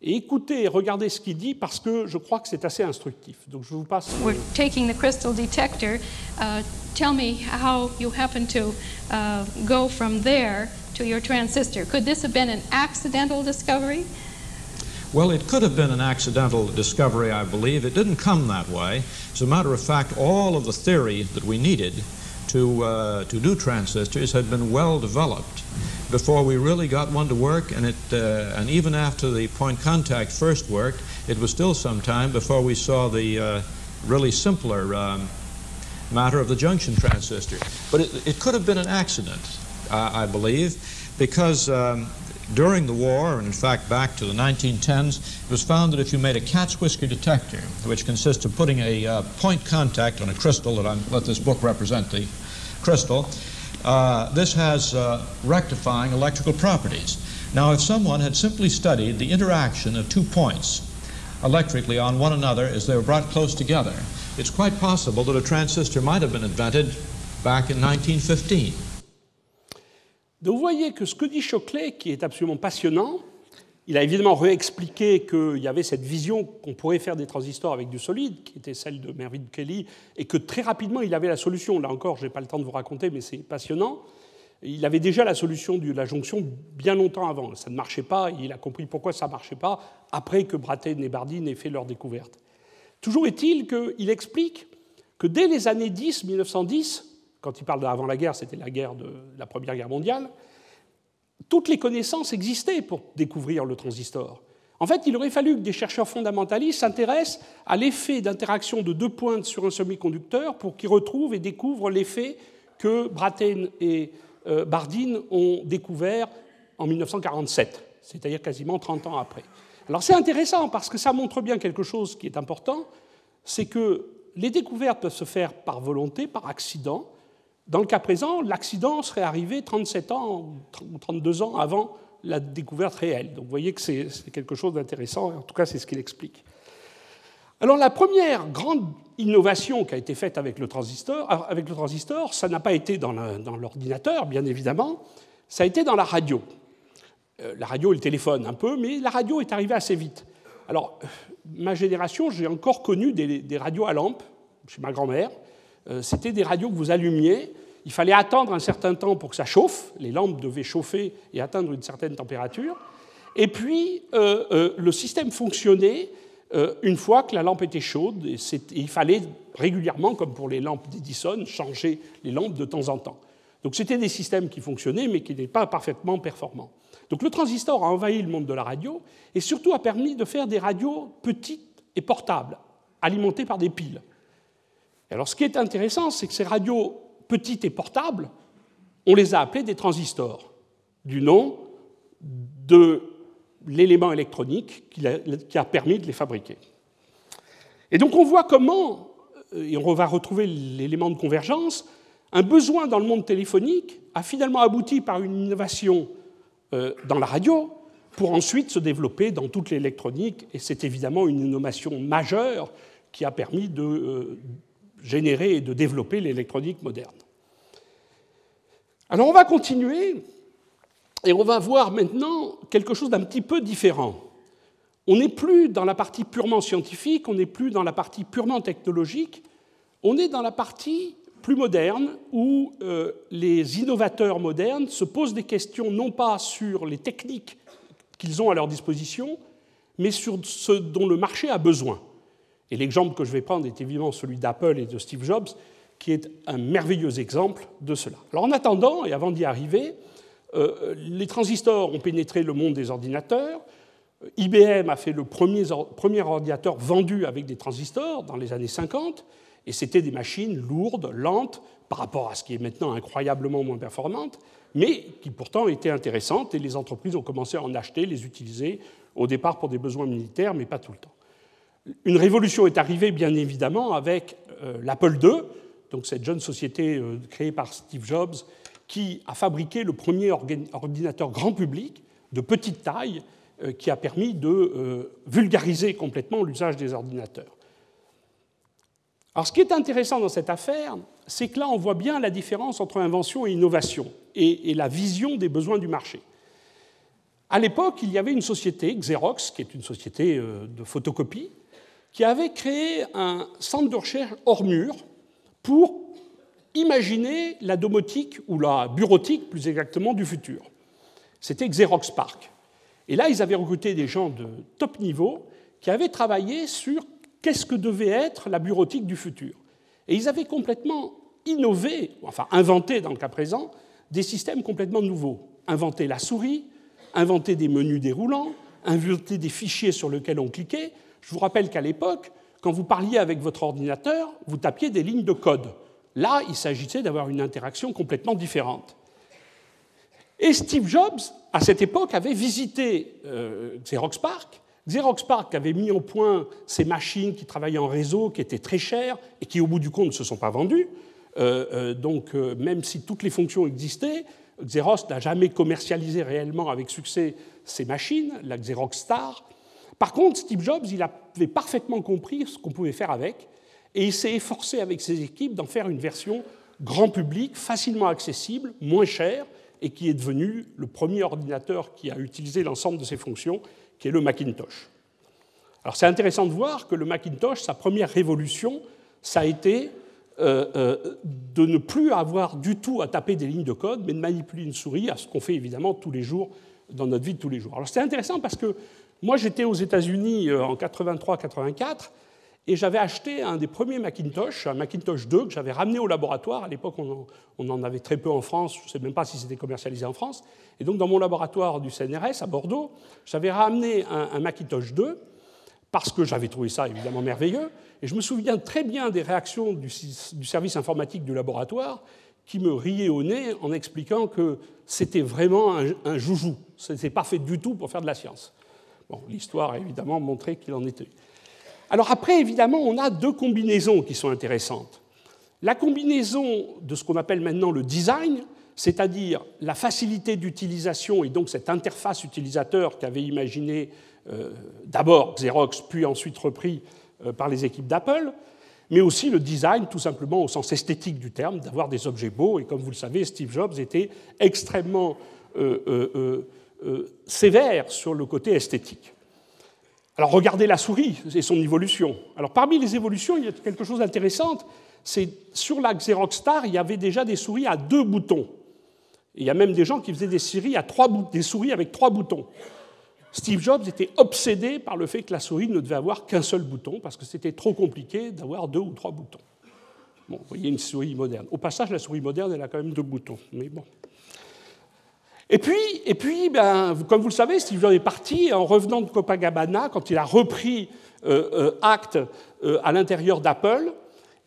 et écoutez et regardez ce qu'il dit parce que je crois que c'est assez instructif. Donc je vous passe. We're taking the crystal detector. Uh, tell me how you happen to uh, go from there to your transistor. Could this have been an accidental discovery? Well, it could have been an accidental discovery, I believe. It didn't come that way. As a matter of fact, all of the theory that we needed to, uh, to do transistors had been well developed before we really got one to work, and, it, uh, and even after the point contact first worked, it was still some time before we saw the uh, really simpler um, matter of the junction transistor. But it, it could have been an accident, I believe, because um, during the war, and in fact back to the 1910s, it was found that if you made a cat's whisker detector, which consists of putting a uh, point contact on a crystal that I'm, let this book represent the crystal, uh, this has uh, rectifying electrical properties. Now, if someone had simply studied the interaction of two points electrically on one another as they were brought close together, it's quite possible that a transistor might have been invented back in 1915. Donc vous voyez que ce que dit Shockley, qui est absolument passionnant, Il a évidemment réexpliqué qu'il y avait cette vision qu'on pourrait faire des transistors avec du solide, qui était celle de Mervyn Kelly, et que très rapidement il avait la solution. Là encore, je n'ai pas le temps de vous raconter, mais c'est passionnant. Il avait déjà la solution de la jonction bien longtemps avant. Ça ne marchait pas, il a compris pourquoi ça ne marchait pas après que Brattain et Bardeen aient fait leur découverte. Toujours est-il qu'il explique que dès les années 10, 1910, quand il parle d'avant la guerre, c'était la guerre de la Première Guerre mondiale, toutes les connaissances existaient pour découvrir le transistor. En fait, il aurait fallu que des chercheurs fondamentalistes s'intéressent à l'effet d'interaction de deux pointes sur un semi-conducteur pour qu'ils retrouvent et découvrent l'effet que Brattain et euh, Bardeen ont découvert en 1947, c'est-à-dire quasiment 30 ans après. Alors c'est intéressant parce que ça montre bien quelque chose qui est important, c'est que les découvertes peuvent se faire par volonté, par accident. Dans le cas présent, l'accident serait arrivé 37 ans ou 32 ans avant la découverte réelle. Donc vous voyez que c'est quelque chose d'intéressant, en tout cas c'est ce qu'il explique. Alors la première grande innovation qui a été faite avec le transistor, avec le transistor ça n'a pas été dans l'ordinateur, bien évidemment, ça a été dans la radio. Euh, la radio et le téléphone un peu, mais la radio est arrivée assez vite. Alors, ma génération, j'ai encore connu des, radios à lampe chez ma grand-mère. Euh, c'était des radios que vous allumiez. Il fallait attendre un certain temps pour que ça chauffe. Les lampes devaient chauffer et atteindre une certaine température. Et puis, euh, le système fonctionnait une fois que la lampe était chaude. Et il fallait régulièrement, comme pour les lampes d'Edison, changer les lampes de temps en temps. Donc, c'était des systèmes qui fonctionnaient, mais qui n'étaient pas parfaitement performants. Donc le transistor a envahi le monde de la radio et surtout a permis de faire des radios petites et portables, alimentées par des piles. Alors ce qui est intéressant, c'est que ces radios petites et portables, on les a appelées des transistors, du nom de l'élément électronique qui a permis de les fabriquer. Et donc on voit comment, et on va retrouver l'élément de convergence, un besoin dans le monde téléphonique a finalement abouti par une innovation euh, dans la radio pour ensuite se développer dans toute l'électronique. Et c'est évidemment une innovation majeure qui a permis de euh, générer et de développer l'électronique moderne. Alors on va continuer et on va voir maintenant quelque chose d'un petit peu différent. On n'est plus dans la partie purement scientifique, on n'est plus dans la partie purement technologique, on est dans la partie plus moderne où euh, les innovateurs modernes se posent des questions non pas sur les techniques qu'ils ont à leur disposition, mais sur ce dont le marché a besoin. Et l'exemple que je vais prendre est évidemment celui d'Apple et de Steve Jobs, qui est un merveilleux exemple de cela. Alors en attendant, et avant d'y arriver, euh, les transistors ont pénétré le monde des ordinateurs. IBM a fait le premier, premier ordinateur vendu avec des transistors dans les années 50. Et c'était des machines lourdes, lentes, par rapport à ce qui est maintenant incroyablement moins performante, mais qui pourtant étaient intéressantes, et les entreprises ont commencé à en acheter, les utiliser, au départ pour des besoins militaires, mais pas tout le temps. Une révolution est arrivée, bien évidemment, avec euh, l'Apple II, donc cette jeune société euh, créée par Steve Jobs, qui a fabriqué le premier ordinateur grand public de petite taille, euh, qui a permis de vulgariser complètement l'usage des ordinateurs. Alors ce qui est intéressant dans cette affaire, c'est que là on voit bien la différence entre invention et innovation et, la vision des besoins du marché. À l'époque, il y avait une société, Xerox, qui est une société de photocopie, qui avait créé un centre de recherche hors mur pour imaginer la domotique ou la bureautique, plus exactement, du futur. C'était Xerox Park. Et là, ils avaient recruté des gens de top niveau qui avaient travaillé sur qu'est-ce que devait être la bureautique du futur. Et ils avaient complètement innové, enfin inventé dans le cas présent, des systèmes complètement nouveaux. Inventé la souris, inventé des menus déroulants, inventé des fichiers sur lesquels on cliquait. Je vous rappelle qu'à l'époque, quand vous parliez avec votre ordinateur, vous tapiez des lignes de code. Là, il s'agissait d'avoir une interaction complètement différente. Et Steve Jobs, à cette époque, avait visité euh, Xerox Park Xerox Park avait mis au point ces machines qui travaillaient en réseau, qui étaient très chères et qui, au bout du compte, ne se sont pas vendues. Euh, euh, donc, même si toutes les fonctions existaient, Xerox n'a jamais commercialisé réellement avec succès ces machines, la Xerox Star. Par contre, Steve Jobs, il avait parfaitement compris ce qu'on pouvait faire avec, et il s'est efforcé avec ses équipes d'en faire une version grand public, facilement accessible, moins chère, et qui est devenu le premier ordinateur qui a utilisé l'ensemble de ces fonctions qui est le Macintosh. Alors c'est intéressant de voir que le Macintosh, sa première révolution, ça a été euh, euh, de ne plus avoir du tout à taper des lignes de code, mais de manipuler une souris, à ce qu'on fait évidemment tous les jours dans notre vie de tous les jours. Alors c'est intéressant parce que moi j'étais aux États-Unis euh, en 83-84 et j'avais acheté un des premiers Macintosh, un Macintosh 2 que j'avais ramené au laboratoire. À l'époque, on, en avait très peu en France, je ne sais même pas si c'était commercialisé en France. Et donc, dans mon laboratoire du CNRS à Bordeaux, j'avais ramené un, Macintosh 2 parce que j'avais trouvé ça évidemment merveilleux. Et je me souviens très bien des réactions du, service informatique du laboratoire qui me riait au nez en expliquant que c'était vraiment un, un joujou. Ce n'était pas fait du tout pour faire de la science. L'histoire a évidemment montré qu'il en était. Alors après, évidemment, on a deux combinaisons qui sont intéressantes. La combinaison de ce qu'on appelle maintenant le design, c'est-à-dire la facilité d'utilisation et donc cette interface utilisateur qu'avait imaginé euh, d'abord Xerox, puis ensuite repris euh, par les équipes d'Apple, mais aussi le design, tout simplement au sens esthétique du terme, d'avoir des objets beaux. Et comme vous le savez, Steve Jobs était extrêmement euh, sévère sur le côté esthétique. Alors regardez la souris et son évolution. Alors parmi les évolutions, il y a quelque chose d'intéressant. C'est sur la Xerox Star, il y avait déjà des souris à deux boutons. il y a même des gens qui faisaient des, souris, à trois, des souris avec trois boutons. Steve Jobs était obsédé par le fait que la souris ne devait avoir qu'un seul bouton, parce que c'était trop compliqué d'avoir deux ou trois boutons. Bon, vous voyez une souris moderne. Au passage, la souris moderne, elle a quand même deux boutons. Mais bon. Et puis, et puis ben, comme vous le savez, Steve Jobs est parti en revenant de Copacabana, quand il a repris euh, euh, euh, à l'intérieur d'Apple,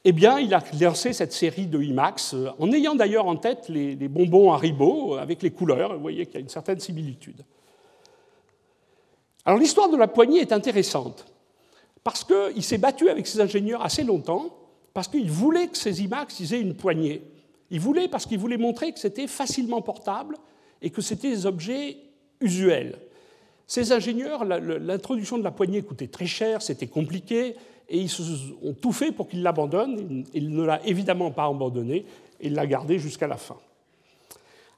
eh bien, il a lancé cette série de IMAX, en ayant d'ailleurs en tête les, les bonbons Haribo avec les couleurs. Vous voyez qu'il y a une certaine similitude. Alors l'histoire de la poignée est intéressante, parce qu'il s'est battu avec ses ingénieurs assez longtemps, parce qu'il voulait que ces IMAX aient une poignée. Il voulait parce qu'il voulait montrer que c'était facilement portable et que c'était des objets usuels. Ces ingénieurs, l'introduction de la poignée coûtait très cher, c'était compliqué, et ils ont tout fait pour qu'il l'abandonne. Il ne l'a évidemment pas abandonné, il l'a gardé jusqu'à la fin.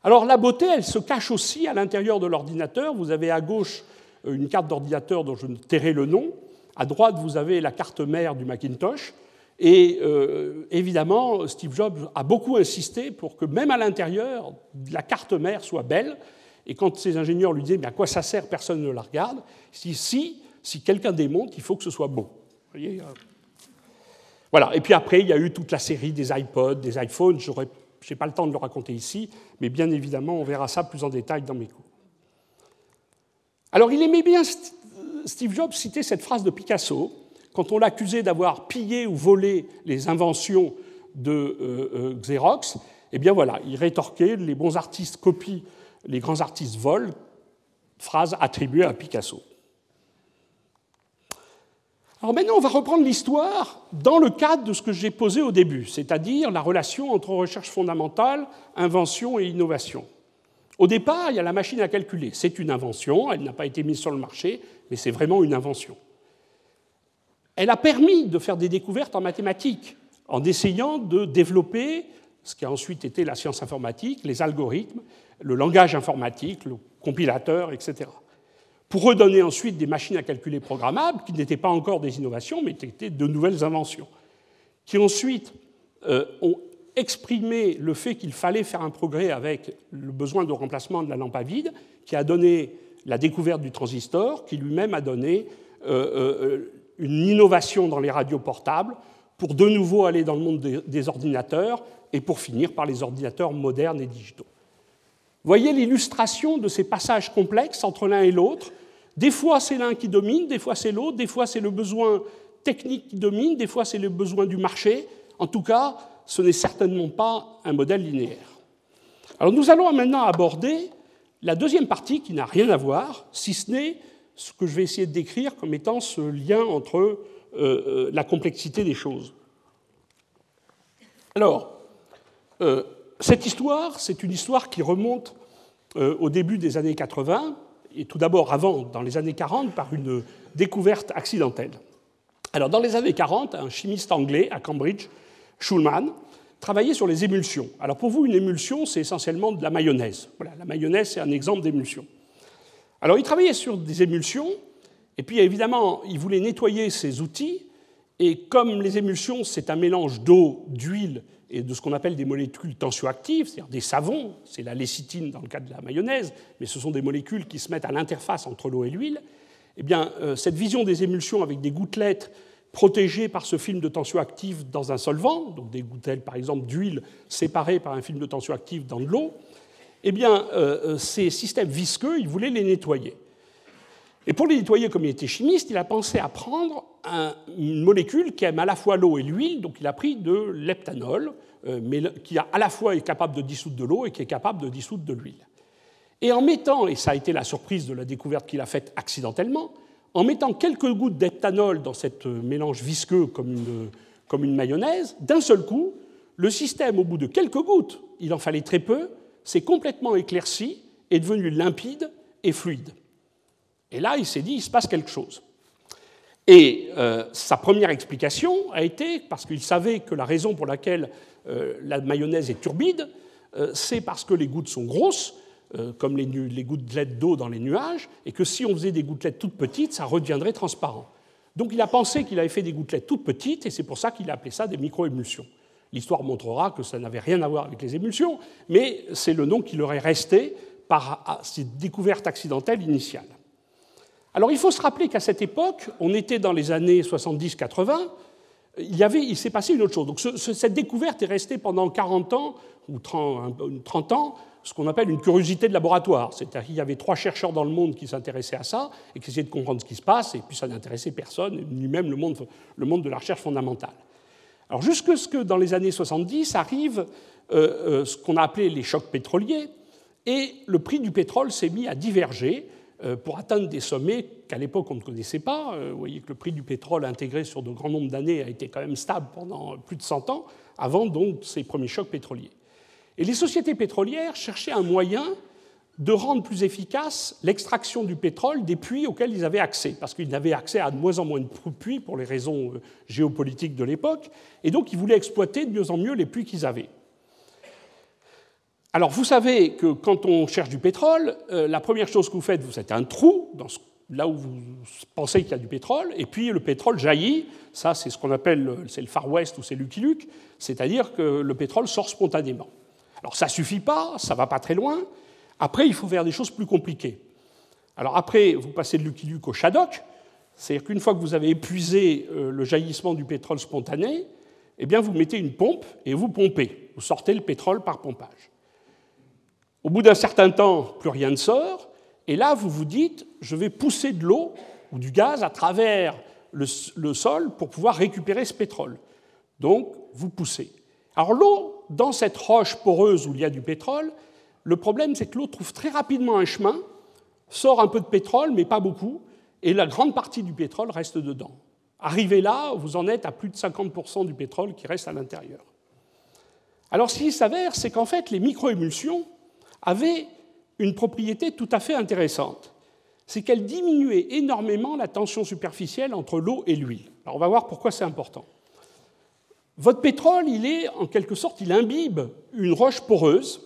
Alors la beauté, elle se cache aussi à l'intérieur de l'ordinateur. Vous avez à gauche euh, une carte d'ordinateur dont je ne tairai le nom. À droite, vous avez la carte mère du Macintosh. Et euh, évidemment, Steve Jobs a beaucoup insisté pour que même à l'intérieur, la carte mère soit belle. Et quand ses ingénieurs lui disaient mais à quoi ça sert, personne ne la regarde, si, si, si quelqu'un démonte, il faut que ce soit beau. Euh. voilà. Et puis après, il y a eu toute la série des iPods, des iPhones. Je n'ai pas le temps de le raconter ici, mais bien évidemment, on verra ça plus en détail dans mes cours. Alors, il aimait bien, Steve Jobs, citer cette phrase de Picasso quand on l'accusait d'avoir pillé ou volé les inventions de euh, euh, Xerox, eh bien voilà, il rétorquait les bons artistes copient, les grands artistes volent, phrase attribuée à Picasso. Alors maintenant, on va reprendre l'histoire dans le cadre de ce que j'ai posé au début, c'est-à-dire la relation entre recherche fondamentale, invention et innovation. Au départ, il y a la machine à calculer. C'est une invention, elle n'a pas été mise sur le marché, mais c'est vraiment une invention. Elle a permis de faire des découvertes en mathématiques, en essayant de développer ce qui a ensuite été la science informatique, les algorithmes, le langage informatique, le compilateur, etc. Pour redonner ensuite des machines à calculer programmables, qui n'étaient pas encore des innovations, mais qui étaient de nouvelles inventions, qui ensuite euh, ont exprimé le fait qu'il fallait faire un progrès avec le besoin de remplacement de la lampe à vide, qui a donné la découverte du transistor, qui lui-même a donné euh, euh, une innovation dans les radios portables pour de nouveau aller dans le monde des ordinateurs et pour finir par les ordinateurs modernes et digitaux. Voyez l'illustration de ces passages complexes entre l'un et l'autre. Des fois, c'est l'un qui domine, des fois, c'est l'autre, des fois, c'est le besoin technique qui domine, des fois, c'est le besoin du marché. En tout cas, ce n'est certainement pas un modèle linéaire. Alors, nous allons maintenant aborder la deuxième partie qui n'a rien à voir, si ce n'est ce que je vais essayer de décrire comme étant ce lien entre euh, euh, la complexité des choses. Alors, euh, cette histoire, c'est une histoire qui remonte au début des années 80, et tout d'abord avant, dans les années 40, par une découverte accidentelle. Alors, dans les années 40, un chimiste anglais à Cambridge, Schulman, travaillait sur les émulsions. Alors, pour vous, une émulsion, c'est essentiellement de la mayonnaise. Voilà, la mayonnaise, c'est un exemple d'émulsion. Alors il travaillait sur des émulsions, et puis évidemment, il voulait nettoyer ses outils, et comme les émulsions, c'est un mélange d'eau, d'huile et de ce qu'on appelle des molécules tensioactives, c'est-à-dire des savons, c'est la lécithine dans le cas de la mayonnaise, mais ce sont des molécules qui se mettent à l'interface entre l'eau et l'huile, eh bien, euh, cette vision des émulsions avec des gouttelettes protégées par ce film de tensioactive dans un solvant, donc des gouttelettes par exemple d'huile séparées par un film de tensioactive dans de l'eau, eh bien, euh, euh, ces systèmes visqueux, il voulait les nettoyer. Et pour les nettoyer, comme il était chimiste, il a pensé à prendre une molécule qui aime à la fois l'eau et l'huile, donc il a pris de l'heptanol, euh, qui à la fois est capable de dissoudre de l'eau et qui est capable de dissoudre de l'huile. Et en mettant, et ça a été la surprise de la découverte qu'il a faite accidentellement, en mettant quelques gouttes d'éthanol dans ce mélange visqueux comme une mayonnaise, d'un seul coup, le système, au bout de quelques gouttes, il en fallait très peu, s'est complètement éclairci, est devenu limpide et fluide. Et là, il s'est dit, il se passe quelque chose. Et euh, sa première explication a été, parce qu'il savait que la raison pour laquelle euh, la mayonnaise est turbide, euh, c'est parce que les gouttes sont grosses, comme les, gouttelettes d'eau dans les nuages, et que si on faisait des gouttelettes toutes petites, ça redeviendrait transparent. Donc il a pensé qu'il avait fait des gouttelettes toutes petites, et c'est pour ça qu'il a appelé ça des micro-émulsions. L'histoire montrera que ça n'avait rien à voir avec les émulsions, mais c'est le nom qui leur est resté par cette découverte accidentelle initiale. Alors il faut se rappeler qu'à cette époque, on était dans les années 70-80, il, il s'est passé une autre chose. Donc cette découverte est restée pendant 40 ans ou 30, 30 ans ce qu'on appelle une curiosité de laboratoire. C'est-à-dire qu'il y avait trois chercheurs dans le monde qui s'intéressaient à ça et qui essayaient de comprendre ce qui se passe, et puis ça n'intéressait personne, ni même le monde de la recherche fondamentale. Alors jusque ce que dans les années 70 arrive euh, euh, ce qu'on a appelé les chocs pétroliers, et le prix du pétrole s'est mis à diverger euh, pour atteindre des sommets qu'à l'époque on ne connaissait pas. Vous voyez que le prix du pétrole intégré sur de grands nombres d'années a été quand même stable pendant plus de 100 ans, avant donc ces premiers chocs pétroliers. Et les sociétés pétrolières cherchaient un moyen de rendre plus efficace l'extraction du pétrole des puits auxquels ils avaient accès, parce qu'ils n'avaient accès à de moins en moins de puits pour les raisons euh, géopolitiques de l'époque, et donc ils voulaient exploiter de mieux en mieux les puits qu'ils avaient. Alors vous savez que quand on cherche du pétrole, euh, la première chose que vous faites, vous faites un trou là où vous pensez qu'il y a du pétrole, et puis le pétrole jaillit. Ça, c'est ce qu'on appelle c'est le Far West ou c'est Lucky Luke, c'est-à-dire que le pétrole sort spontanément. Alors ça suffit pas, ça va pas très loin. Après, il faut faire des choses plus compliquées. Alors après, vous passez de Lucky Luke au Shadok, c'est-à-dire qu'une fois que vous avez épuisé euh, le jaillissement du pétrole spontané, eh bien vous mettez une pompe et vous pompez. Vous sortez le pétrole par pompage. Au bout d'un certain temps, plus rien ne sort, et là, vous vous dites, je vais pousser de l'eau ou du gaz à travers le, sol pour pouvoir récupérer ce pétrole. Donc, vous poussez. Alors l'eau, dans cette roche poreuse où il y a du pétrole, le problème, c'est que l'eau trouve très rapidement un chemin, sort un peu de pétrole, mais pas beaucoup, et la grande partie du pétrole reste dedans. Arrivé là, vous en êtes à plus de 50% du pétrole qui reste à l'intérieur. Alors ce qui s'avère, c'est qu'en fait, les microémulsions, avait une propriété tout à fait intéressante. C'est qu'elle diminuait énormément la tension superficielle entre l'eau et l'huile. Alors on va voir pourquoi c'est important. Votre pétrole, il est en quelque sorte, il imbibe une roche poreuse,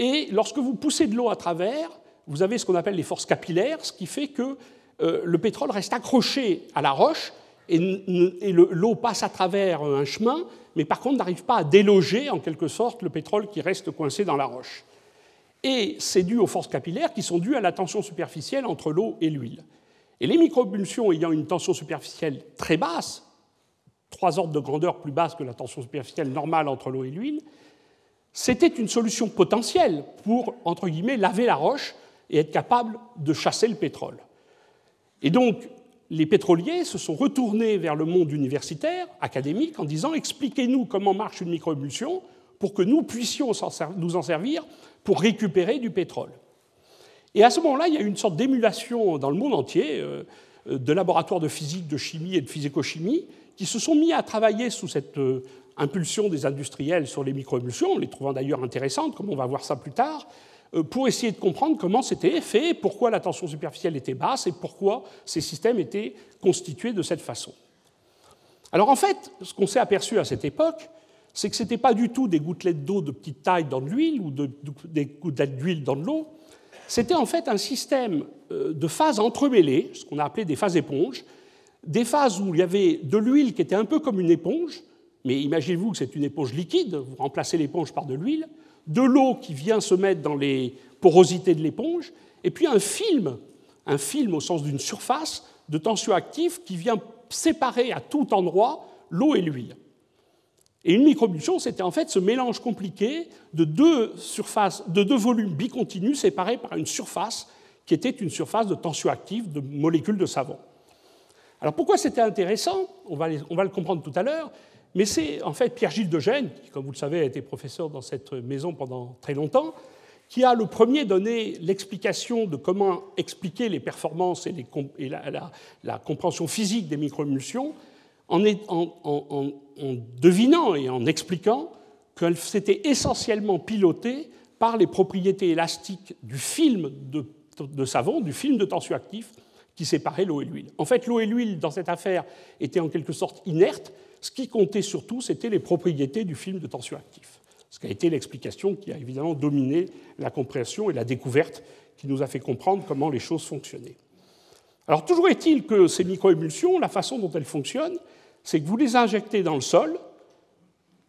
et lorsque vous poussez de l'eau à travers, vous avez ce qu'on appelle les forces capillaires, ce qui fait que euh, le pétrole reste accroché à la roche et, et l'eau passe à travers un chemin, mais par contre n'arrive pas à déloger en quelque sorte le pétrole qui reste coincé dans la roche. Et c'est dû aux forces capillaires qui sont dues à la tension superficielle entre l'eau et l'huile. Et les micropulsions ayant une tension superficielle très basse, trois ordres de grandeur plus basse que la tension superficielle normale entre l'eau et l'huile, c'était une solution potentielle pour, entre guillemets, laver la roche et être capable de chasser le pétrole. Et donc, les pétroliers se sont retournés vers le monde universitaire, académique, en disant expliquez-nous comment marche une microémulsion pour que nous puissions nous en servir pour récupérer du pétrole. Et à ce moment-là, il y a eu une sorte d'émulation dans le monde entier euh, de laboratoires de physique, de chimie et de physico-chimie qui se sont mis à travailler sous cette euh, impulsion des industriels sur les microémulsions, les trouvant d'ailleurs intéressantes, comme on va voir ça plus tard, pour essayer de comprendre comment c'était fait, pourquoi la tension superficielle était basse et pourquoi ces systèmes étaient constitués de cette façon. Alors en fait, ce qu'on s'est aperçu à cette époque, c'est que ce n'était pas du tout des gouttelettes d'eau de petite taille dans de l'huile ou des gouttelettes d'huile dans de l'eau, c'était en fait un système euh, de phases entremêlées, ce qu'on a appelé des phases éponges, des phases où il y avait de l'huile qui était un peu comme une éponge, mais imaginez-vous que c'est une éponge liquide, vous remplacez l'éponge par de l'huile, de l'eau qui vient se mettre dans les porosités de l'éponge, et puis un film, un film au sens d'une surface de tension active qui vient séparer à tout endroit l'eau et l'huile. Et une microemulsion, c'était en fait ce mélange compliqué de deux, surfaces, de deux volumes bicontinus séparés par une surface qui était une surface de tension active de molécules de savon. Alors pourquoi c'était intéressant? On va, on va, le comprendre tout à l'heure. Mais c'est en fait Pierre-Gilles de Gênes, qui, comme vous le savez, a été professeur dans cette maison pendant très longtemps, qui a le premier donné l'explication de comment expliquer les performances et, la, compréhension physique des microémulsions en, en, devinant et en expliquant qu'elles s'étaient essentiellement pilotées par les propriétés élastiques du film de, de savon, du film de tensioactif, qui séparait l'eau et l'huile. En fait, l'eau et l'huile, dans cette affaire, étaient en quelque sorte inertes. Ce qui comptait surtout, c'était les propriétés du film de tensioactif ce qui a été l'explication qui a évidemment dominé la compréhension et la découverte qui nous a fait comprendre comment les choses fonctionnaient. Alors toujours est-il que ces microémulsions, la façon dont elles fonctionnent, c'est que vous les injectez dans le sol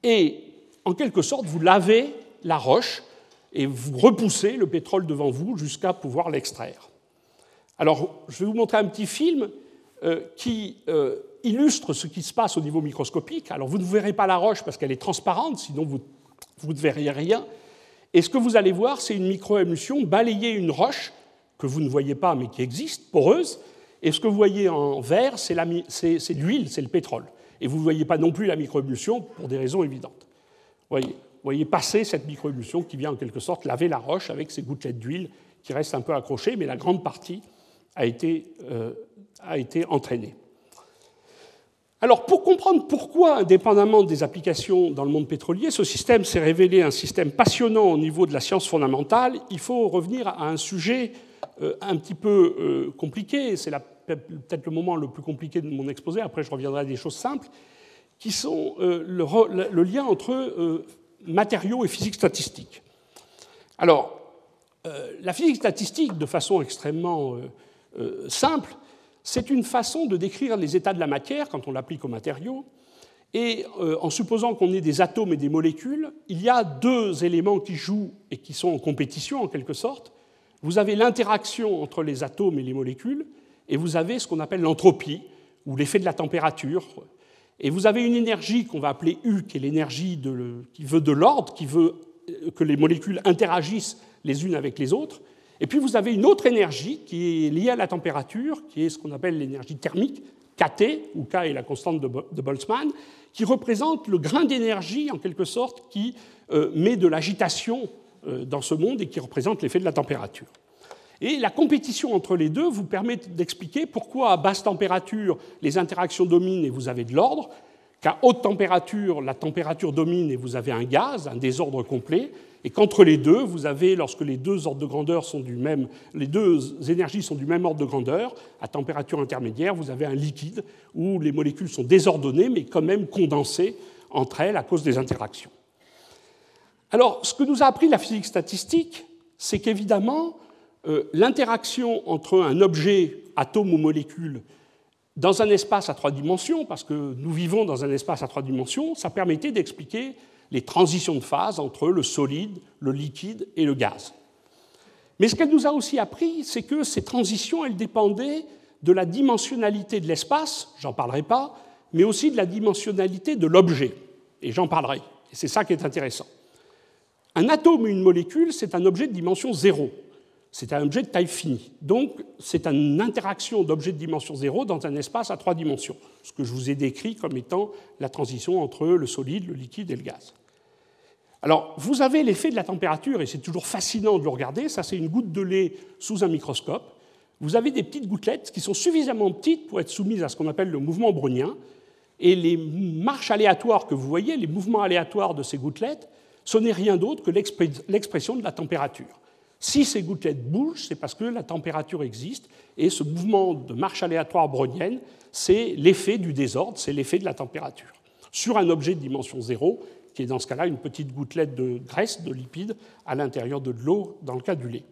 et en quelque sorte vous lavez la roche et vous repoussez le pétrole devant vous jusqu'à pouvoir l'extraire. Alors je vais vous montrer un petit film euh, qui euh, illustre ce qui se passe au niveau microscopique. Alors vous ne verrez pas la roche parce qu'elle est transparente, sinon vous vous ne verriez rien. Et ce que vous allez voir, c'est une microémulsion balayer une roche que vous ne voyez pas mais qui existe, poreuse. Et ce que vous voyez en vert, c'est l'huile, c'est le pétrole. Et vous ne voyez pas non plus la microémulsion pour des raisons évidentes. Vous voyez, voyez passer cette microémulsion qui vient en quelque sorte laver la roche avec ces gouttelettes d'huile qui restent un peu accrochées, mais la grande partie a été, euh, a été entraînée. Alors, pour comprendre pourquoi, indépendamment des applications dans le monde pétrolier, ce système s'est révélé un système passionnant au niveau de la science fondamentale, il faut revenir à un sujet euh, un petit peu euh, compliqué, c'est peut-être le moment le plus compliqué de mon exposé, après je reviendrai à des choses simples, qui sont euh, le, lien entre matériaux et physique statistique. Alors, la physique statistique, de façon extrêmement simple, c'est une façon de décrire les états de la matière quand on l'applique aux matériaux. Et euh, en supposant qu'on ait des atomes et des molécules, il y a deux éléments qui jouent et qui sont en compétition en quelque sorte. Vous avez l'interaction entre les atomes et les molécules, et vous avez ce qu'on appelle l'entropie, ou l'effet de la température. Et vous avez une énergie qu'on va appeler U, qui est l'énergie qui veut de l'ordre, qui veut euh, que les molécules interagissent les unes avec les autres. Et puis vous avez une autre énergie qui est liée à la température, qui est ce qu'on appelle l'énergie thermique, KT, où K est la constante de Boltzmann, qui représente le grain d'énergie, en quelque sorte, qui euh, met de l'agitation euh, dans ce monde et qui représente l'effet de la température. Et la compétition entre les deux vous permet d'expliquer pourquoi à basse température les interactions dominent et vous avez de l'ordre, qu'à haute température la température domine et vous avez un gaz, un désordre complet, et qu'entre les deux, vous avez, lorsque les deux ordres de grandeur sont du même, les deux énergies sont du même ordre de grandeur, à température intermédiaire, vous avez un liquide où les molécules sont désordonnées, mais quand même condensées entre elles à cause des interactions. Alors, ce que nous a appris la physique statistique, c'est qu'évidemment, euh, l'interaction entre un objet, atome ou molécule, dans un espace à trois dimensions, parce que nous vivons dans un espace à trois dimensions, ça permettait d'expliquer les transitions de phase entre le solide, le liquide et le gaz. Mais ce qu'elle nous a aussi appris, c'est que ces transitions, elles dépendaient de la dimensionnalité de l'espace, j'en parlerai pas, mais aussi de la dimensionnalité de l'objet, et j'en parlerai. Et c'est ça qui est intéressant. Un atome ou une molécule, c'est un objet de dimension zéro. C'est un objet de taille finie. Donc, c'est une interaction d'objets de dimension zéro dans un espace à trois dimensions, ce que je vous ai décrit comme étant la transition entre le solide, le liquide et le gaz. Alors, vous avez l'effet de la température, et c'est toujours fascinant de le regarder. Ça, c'est une goutte de lait sous un microscope. Vous avez des petites gouttelettes qui sont suffisamment petites pour être soumises à ce qu'on appelle le mouvement brownien. Et les marches aléatoires que vous voyez, les mouvements aléatoires de ces gouttelettes, ce n'est rien d'autre que l'expression de la température. Si ces gouttelettes bougent, c'est parce que la température existe, et ce mouvement de marche aléatoire brownienne, c'est l'effet du désordre, c'est l'effet de la température. Sur un objet de dimension zéro, qui est dans ce cas-là une petite gouttelette de graisse, de lipides, à l'intérieur de l'eau, dans le cas du lait.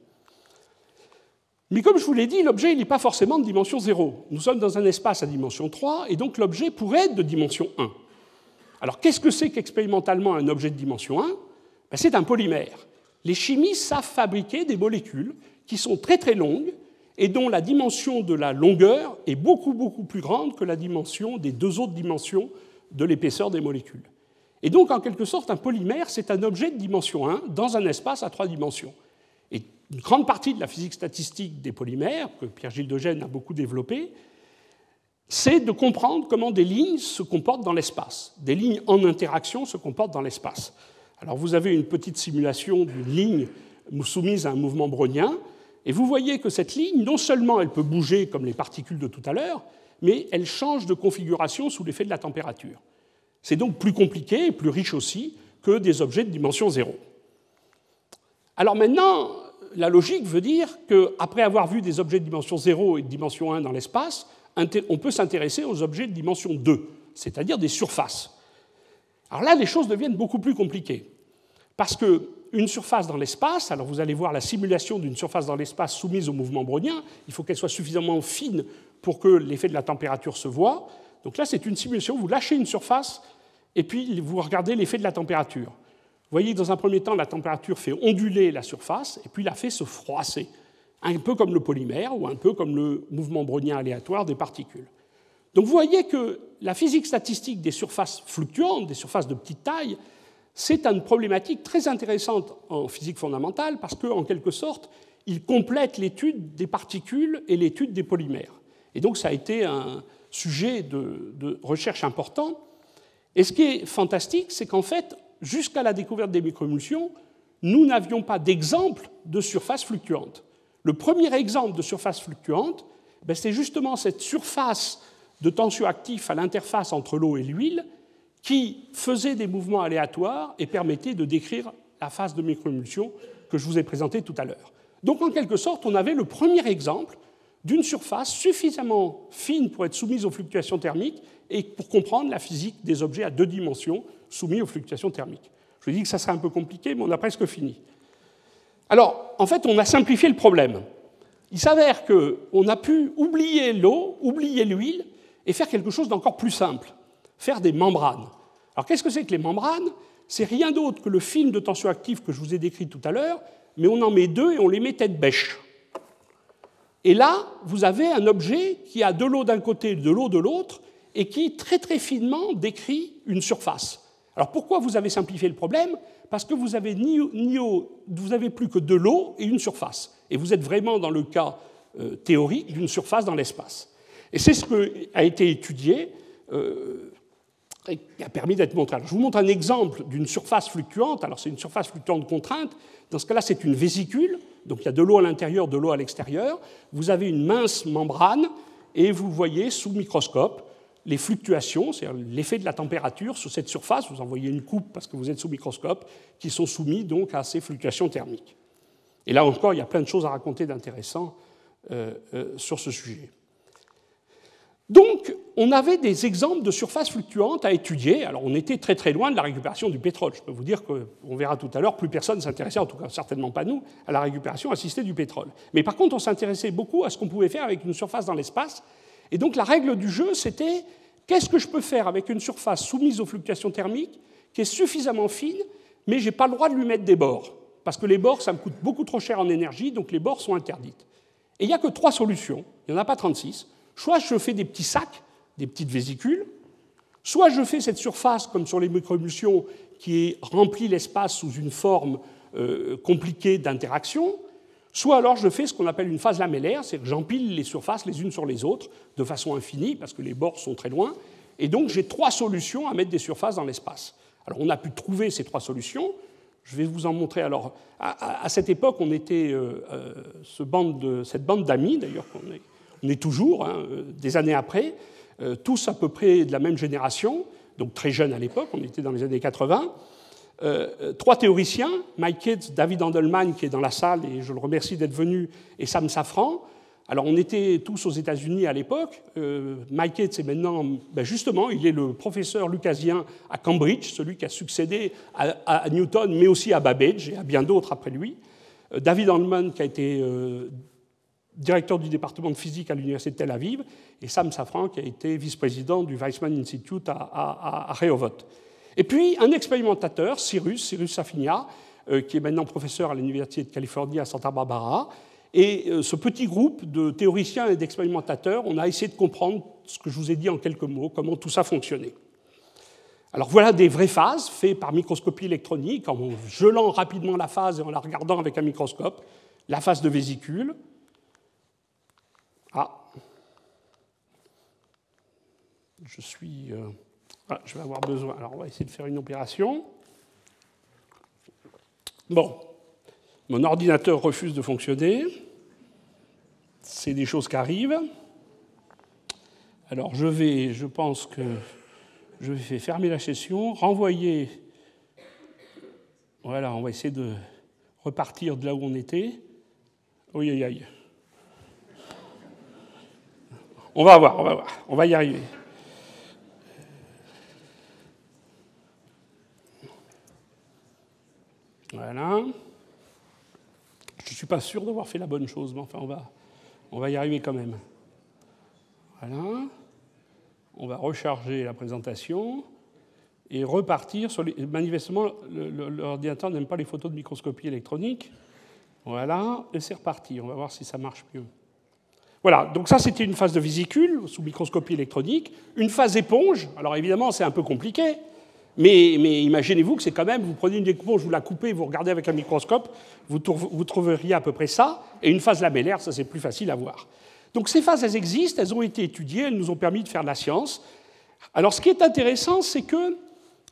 Mais comme je vous l'ai dit, l'objet n'est pas forcément de dimension 0. Nous sommes dans un espace à dimension 3, et donc l'objet pourrait être de dimension 1. Alors qu'est-ce que c'est qu'expérimentalement un objet de dimension 1 ben, C'est un polymère. Les chimistes savent fabriquer des molécules qui sont très très longues et dont la dimension de la longueur est beaucoup beaucoup plus grande que la dimension des deux autres dimensions de l'épaisseur des molécules. Et donc, en quelque sorte, un polymère, c'est un objet de dimension 1 dans un espace à trois dimensions. Et une grande partie de la physique statistique des polymères, que Pierre-Gilles de Gênes a beaucoup développé, c'est de comprendre comment des lignes se comportent dans l'espace. Des lignes en interaction se comportent dans l'espace. Alors vous avez une petite simulation d'une ligne soumise à un mouvement brownien, et vous voyez que cette ligne, non seulement elle peut bouger comme les particules de tout à l'heure, mais elle change de configuration sous l'effet de la température. C'est donc plus compliqué et plus riche aussi que des objets de dimension zéro. Alors maintenant, la logique veut dire qu'après avoir vu des objets de dimension 0 et de dimension 1 dans l'espace, on peut s'intéresser aux objets de dimension 2, c'est-à-dire des surfaces. Alors là, les choses deviennent beaucoup plus compliquées. Parce qu'une surface dans l'espace, alors vous allez voir la simulation d'une surface dans l'espace soumise au mouvement brownien, il faut qu'elle soit suffisamment fine pour que l'effet de la température se voit. Donc là, c'est une simulation, vous lâchez une surface et puis vous regardez l'effet de la température. Vous voyez dans un premier temps, la température fait onduler la surface et puis la fait se froisser un peu comme le polymère ou un peu comme le mouvement brownien aléatoire des particules. Donc vous voyez que la physique statistique des surfaces fluctuantes, des surfaces de petite taille, c'est une problématique très intéressante en physique fondamentale parce qu'en quelque sorte, il complète l'étude des particules et l'étude des polymères. Et donc ça a été un sujet de, recherche important. Et ce qui est fantastique, c'est qu'en fait, jusqu'à la découverte des microémulsions, nous n'avions pas d'exemple de surface fluctuante. Le premier exemple de surface fluctuante, ben, c'est justement cette surface de tension actif à l'interface entre l'eau et l'huile qui faisait des mouvements aléatoires et permettait de décrire la phase de microémulsion que je vous ai présentée tout à l'heure. Donc en quelque sorte, on avait le premier exemple d'une surface suffisamment fine pour être soumise aux fluctuations thermiques et pour comprendre la physique des objets à deux dimensions soumis aux fluctuations thermiques. Je vous dis que ça serait un peu compliqué, mais on a presque fini. Alors, en fait, on a simplifié le problème. Il s'avère qu'on a pu oublier l'eau, oublier l'huile, et faire quelque chose d'encore plus simple, faire des membranes. Alors, qu'est-ce que c'est que les membranes? C'est rien d'autre que le film de tension active que je vous ai décrit tout à l'heure, mais on en met deux et on les met tête bêche. Et là, vous avez un objet qui a de l'eau d'un côté et de l'eau de l'autre, et qui très très finement décrit une surface. Alors pourquoi vous avez simplifié le problème? Parce que vous avez, plus que de l'eau et une surface. Et vous êtes vraiment dans le cas euh, théorique d'une surface dans l'espace. Et c'est ce qui a été étudié euh, qui a permis d'être montré. je vous montre un exemple d'une surface fluctuante. Alors c'est une surface fluctuante contrainte. Dans ce cas-là, c'est une vésicule. Donc il y a de l'eau à l'intérieur, de l'eau à l'extérieur. Vous avez une mince membrane et vous voyez sous microscope les fluctuations, c'est-à-dire l'effet de la température sur cette surface, vous envoyez une coupe parce que vous êtes sous microscope, qui sont soumis donc à ces fluctuations thermiques. Et là encore, il y a plein de choses à raconter d'intéressant euh, euh, sur ce sujet. Donc, on avait des exemples de surfaces fluctuantes à étudier. Alors, on était très très loin de la récupération du pétrole. Je peux vous dire qu'on verra tout à l'heure, plus personne ne s'intéressait, en tout cas certainement pas nous, à la récupération assistée du pétrole. Mais par contre, on s'intéressait beaucoup à ce qu'on pouvait faire avec une surface dans l'espace. Et donc, la règle du jeu, c'était Qu'est-ce que je peux faire avec une surface soumise aux fluctuations thermiques qui est suffisamment fine, mais je n'ai pas le droit de lui mettre des bords? Parce que les bords, ça me coûte beaucoup trop cher en énergie, donc les bords sont interdites. Et il n'y a que trois solutions, il n'y en a pas 36. Soit je fais des petits sacs, des petites vésicules, soit je fais cette surface, comme sur les microémulsions, qui remplit l'espace sous une forme euh, compliquée d'interaction, Soit alors je fais ce qu'on appelle une phase lamellaire, c'est que j'empile les surfaces les unes sur les autres de façon infinie, parce que les bords sont très loin, et donc j'ai trois solutions à mettre des surfaces dans l'espace. Alors on a pu trouver ces trois solutions, je vais vous en montrer. Alors, à, cette époque, on était euh, euh, cette bande d'amis, d'ailleurs, qu'on est, on est toujours, hein, euh, des années après, tous à peu près de la même génération, donc très jeunes à l'époque, on était dans les années 80. Euh, trois théoriciens, Mike Kitts, David Andelman, qui est dans la salle, et je le remercie d'être venu, et Sam Safran. Alors, on était tous aux États-Unis à l'époque. Euh, Mike Kitts est maintenant, ben justement, il est le professeur lucasien à Cambridge, celui qui a succédé à, Newton, mais aussi à Babbage et à bien d'autres après lui. Euh, David Andelman, qui a été directeur du département de physique à l'Université de Tel Aviv, et Sam Safran, qui a été vice-président du Weizmann Institute à, Rehovot. Et puis un expérimentateur, Cyrus, Cyrus Safinia, euh, qui est maintenant professeur à l'Université de Californie à Santa Barbara. Et euh, ce petit groupe de théoriciens et d'expérimentateurs, on a essayé de comprendre ce que je vous ai dit en quelques mots, comment tout ça fonctionnait. Alors voilà des vraies phases faites par microscopie électronique, en gelant rapidement la phase et en la regardant avec un microscope. La phase de vésicule. Ah. Je suis. Euh, ah, je vais avoir besoin. Alors, on va essayer de faire une opération. Bon, mon ordinateur refuse de fonctionner. C'est des choses qui arrivent. Alors, je vais, je pense que je vais fermer la session, renvoyer. Voilà, on va essayer de repartir de là où on était. Oui, aïe, aïe. On va voir, on va voir, on va y arriver. Voilà. Je ne suis pas sûr d'avoir fait la bonne chose, mais enfin, on va, on va y arriver quand même. Voilà. On va recharger la présentation et repartir. Manifestement, l'ordinateur n'aime pas les photos de microscopie électronique. Voilà, et c'est reparti. On va voir si ça marche mieux. Voilà, donc ça c'était une phase de vésicule sous microscopie électronique. Une phase éponge, alors évidemment c'est un peu compliqué, mais, imaginez-vous que c'est quand même, vous prenez une éponge, vous la coupez, vous regardez avec un microscope, vous, vous trouveriez à peu près ça, et une phase lamellaire, ça c'est plus facile à voir. Donc ces phases, elles existent, elles ont été étudiées, elles nous ont permis de faire de la science. Alors ce qui est intéressant, c'est que,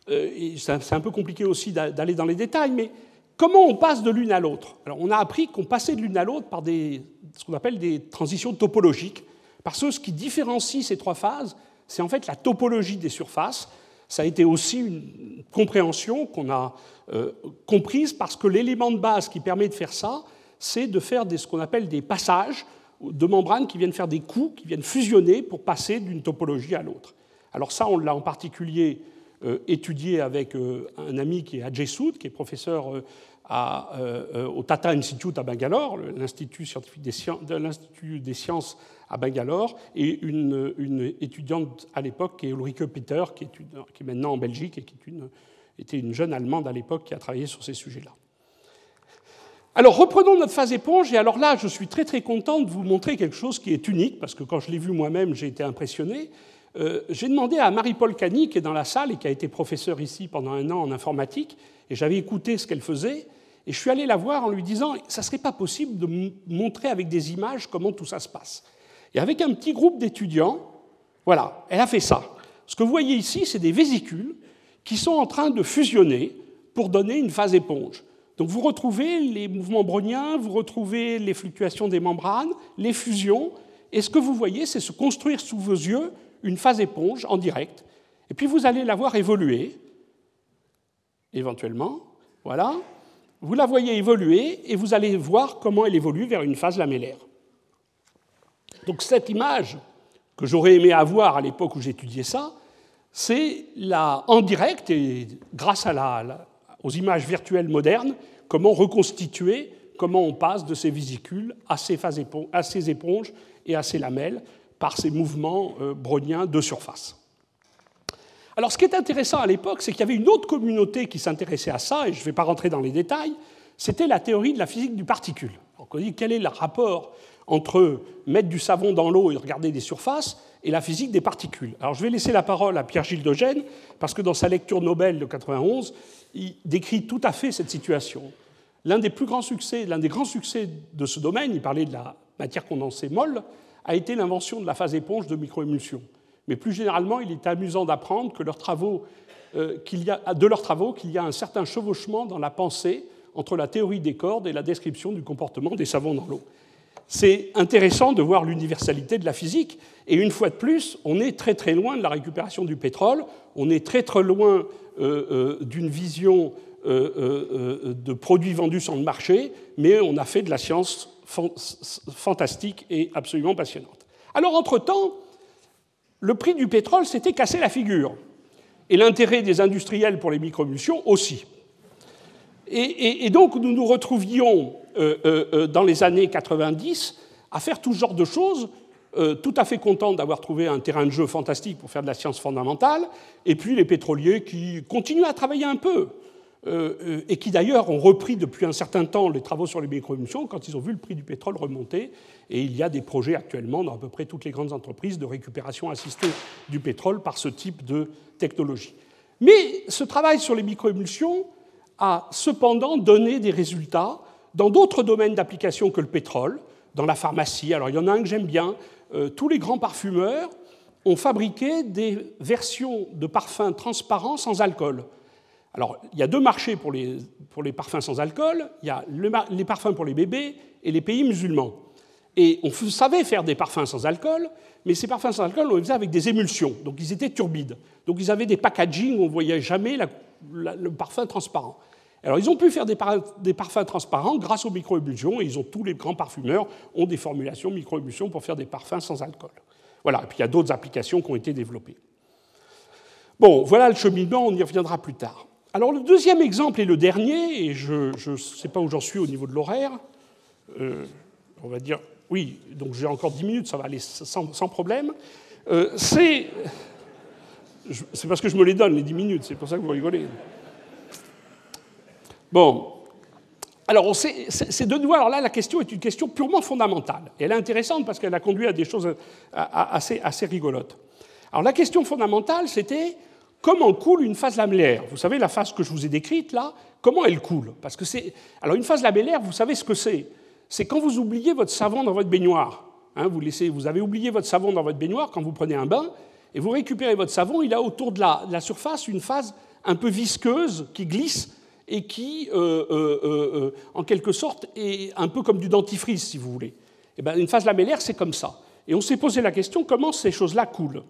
euh, c'est un peu compliqué aussi d'aller dans les détails, mais comment on passe de l'une à l'autre? Alors on a appris qu'on passait de l'une à l'autre par des, ce qu'on appelle des transitions topologiques, parce que ce qui différencie ces trois phases, c'est en fait la topologie des surfaces, ça a été aussi une compréhension qu'on a euh, comprise parce que l'élément de base qui permet de faire ça, c'est de faire ce qu'on appelle des passages de membranes qui viennent faire des coups, qui viennent fusionner pour passer d'une topologie à l'autre. Alors ça, on l'a en particulier euh, étudié avec euh, un ami qui est Ajay Soud, qui est professeur au Tata Institute à Bangalore, l'Institut scientifique des sciences, l'Institut des sciences à Bangalore, et une, étudiante à l'époque qui est Ulrike Peter, qui est, qui est, maintenant en Belgique et qui était une jeune Allemande à l'époque qui a travaillé sur ces sujets-là. Alors reprenons notre phase éponge, et alors là, je suis très très content de vous montrer quelque chose qui est unique, parce que quand je l'ai vu moi-même, j'ai été impressionné. Euh, j'ai demandé à Marie-Paul Cani, qui est dans la salle et qui a été professeure ici pendant un an en informatique, et j'avais écouté ce qu'elle faisait, et je suis allé la voir en lui disant, ça ne serait pas possible de montrer avec des images comment tout ça se passe. Et avec un petit groupe d'étudiants, voilà, elle a fait ça. Ce que vous voyez ici, c'est des vésicules qui sont en train de fusionner pour donner une phase éponge. Donc vous retrouvez les mouvements browniens, vous retrouvez les fluctuations des membranes, les fusions, et ce que vous voyez, c'est se construire sous vos yeux une phase éponge en direct. Et puis vous allez la voir évoluer, éventuellement, voilà. Vous la voyez évoluer et vous allez voir comment elle évolue vers une phase lamellaire. Donc cette image que j'aurais aimé avoir à l'époque où j'étudiais ça, c'est en direct, et grâce aux images virtuelles modernes, comment reconstituer, comment on passe de ces vésicules à ces, à ces éponges et à ces lamelles par ces mouvements euh, browniens de surface. Alors ce qui est intéressant à l'époque, c'est qu'il y avait une autre communauté qui s'intéressait à ça, et je ne vais pas rentrer dans les détails, c'était la théorie de la physique du particule. on dit quel est le rapport entre mettre du savon dans l'eau et regarder des surfaces et la physique des particules? Alors je vais laisser la parole à Pierre-Gilles Dogène, parce que dans sa lecture Nobel de 91, il décrit tout à fait cette situation. L'un des plus grands succès, l'un des grands succès de ce domaine, il parlait de la matière condensée molle, a été l'invention de la phase éponge de microémulsion. Mais plus généralement, il est amusant d'apprendre que euh, de leurs travaux qu'il y a un certain chevauchement dans la pensée entre la théorie des cordes et la description du comportement des savons dans l'eau c'est intéressant de voir l'universalité de la physique. Et une fois de plus, on est très très loin de la récupération du pétrole, on est très très loin euh, euh, d'une vision de produits vendus sur le marché, mais on a fait de la science fantastique et absolument passionnante. Alors entre-temps, le prix du pétrole s'était cassé la figure, et l'intérêt des industriels pour les microémulsions aussi. Et, donc nous nous retrouvions euh, euh, euh, dans les années 90 à faire tout genre de choses, tout à fait contents d'avoir trouvé un terrain de jeu fantastique pour faire de la science fondamentale, et puis les pétroliers qui continuent à travailler un peu, et qui d'ailleurs ont repris depuis un certain temps les travaux sur les microémissions quand ils ont vu le prix du pétrole remonter. Et il y a des projets actuellement dans à peu près toutes les grandes entreprises de récupération assistée du pétrole par ce type de technologie. Mais ce travail sur les microémulsions a cependant donné des résultats dans d'autres domaines d'application que le pétrole, dans la pharmacie. Alors il y en a un que j'aime bien. Euh, tous les grands parfumeurs on fabriquait des versions de parfums transparents sans alcool. Alors, il y a deux marchés pour les, parfums sans alcool. Il y a les parfums pour les bébés et les pays musulmans. Et on savait faire des parfums sans alcool, mais ces parfums sans alcool, on les faisait avec des émulsions. Donc, ils étaient turbides. Donc, ils avaient des packaging où on ne voyait jamais le parfum transparent. Alors, ils ont pu faire des, parfums transparents grâce aux microémulsions, et ils ont, tous les grands parfumeurs ont des formulations microémulsions pour faire des parfums sans alcool. Voilà, et puis il y a d'autres applications qui ont été développées. Bon, voilà le cheminement, on y reviendra plus tard. Alors, le deuxième exemple et le dernier, et je ne sais pas où j'en suis au niveau de l'horaire, euh, on va dire, oui, donc j'ai encore 10 minutes, ça va aller sans, problème, euh, c'est. C'est parce que je me les donne, les 10 minutes, c'est pour ça que vous rigolez. Bon. Alors, c'est de nouveau, alors là, la question est une question purement fondamentale. Et elle est intéressante parce qu'elle a conduit à des choses assez, assez rigolotes. Alors, la question fondamentale, c'était comment coule une phase lamellaire? Vous savez, la phase que je vous ai décrite là, comment elle coule? Parce que c'est. Alors, une phase lamellaire, vous savez ce que c'est? C'est quand vous oubliez votre savon dans votre baignoire. Hein, vous, laissez, vous avez oublié votre savon dans votre baignoire quand vous prenez un bain, et vous récupérez votre savon, il a autour de la, la surface une phase un peu visqueuse qui glisse et qui, euh, euh, euh, en quelque sorte, est un peu comme du dentifrice, si vous voulez. Et eh bien, une phase lamellaire, c'est comme ça. Et on s'est posé la question comment ces choses-là coulent?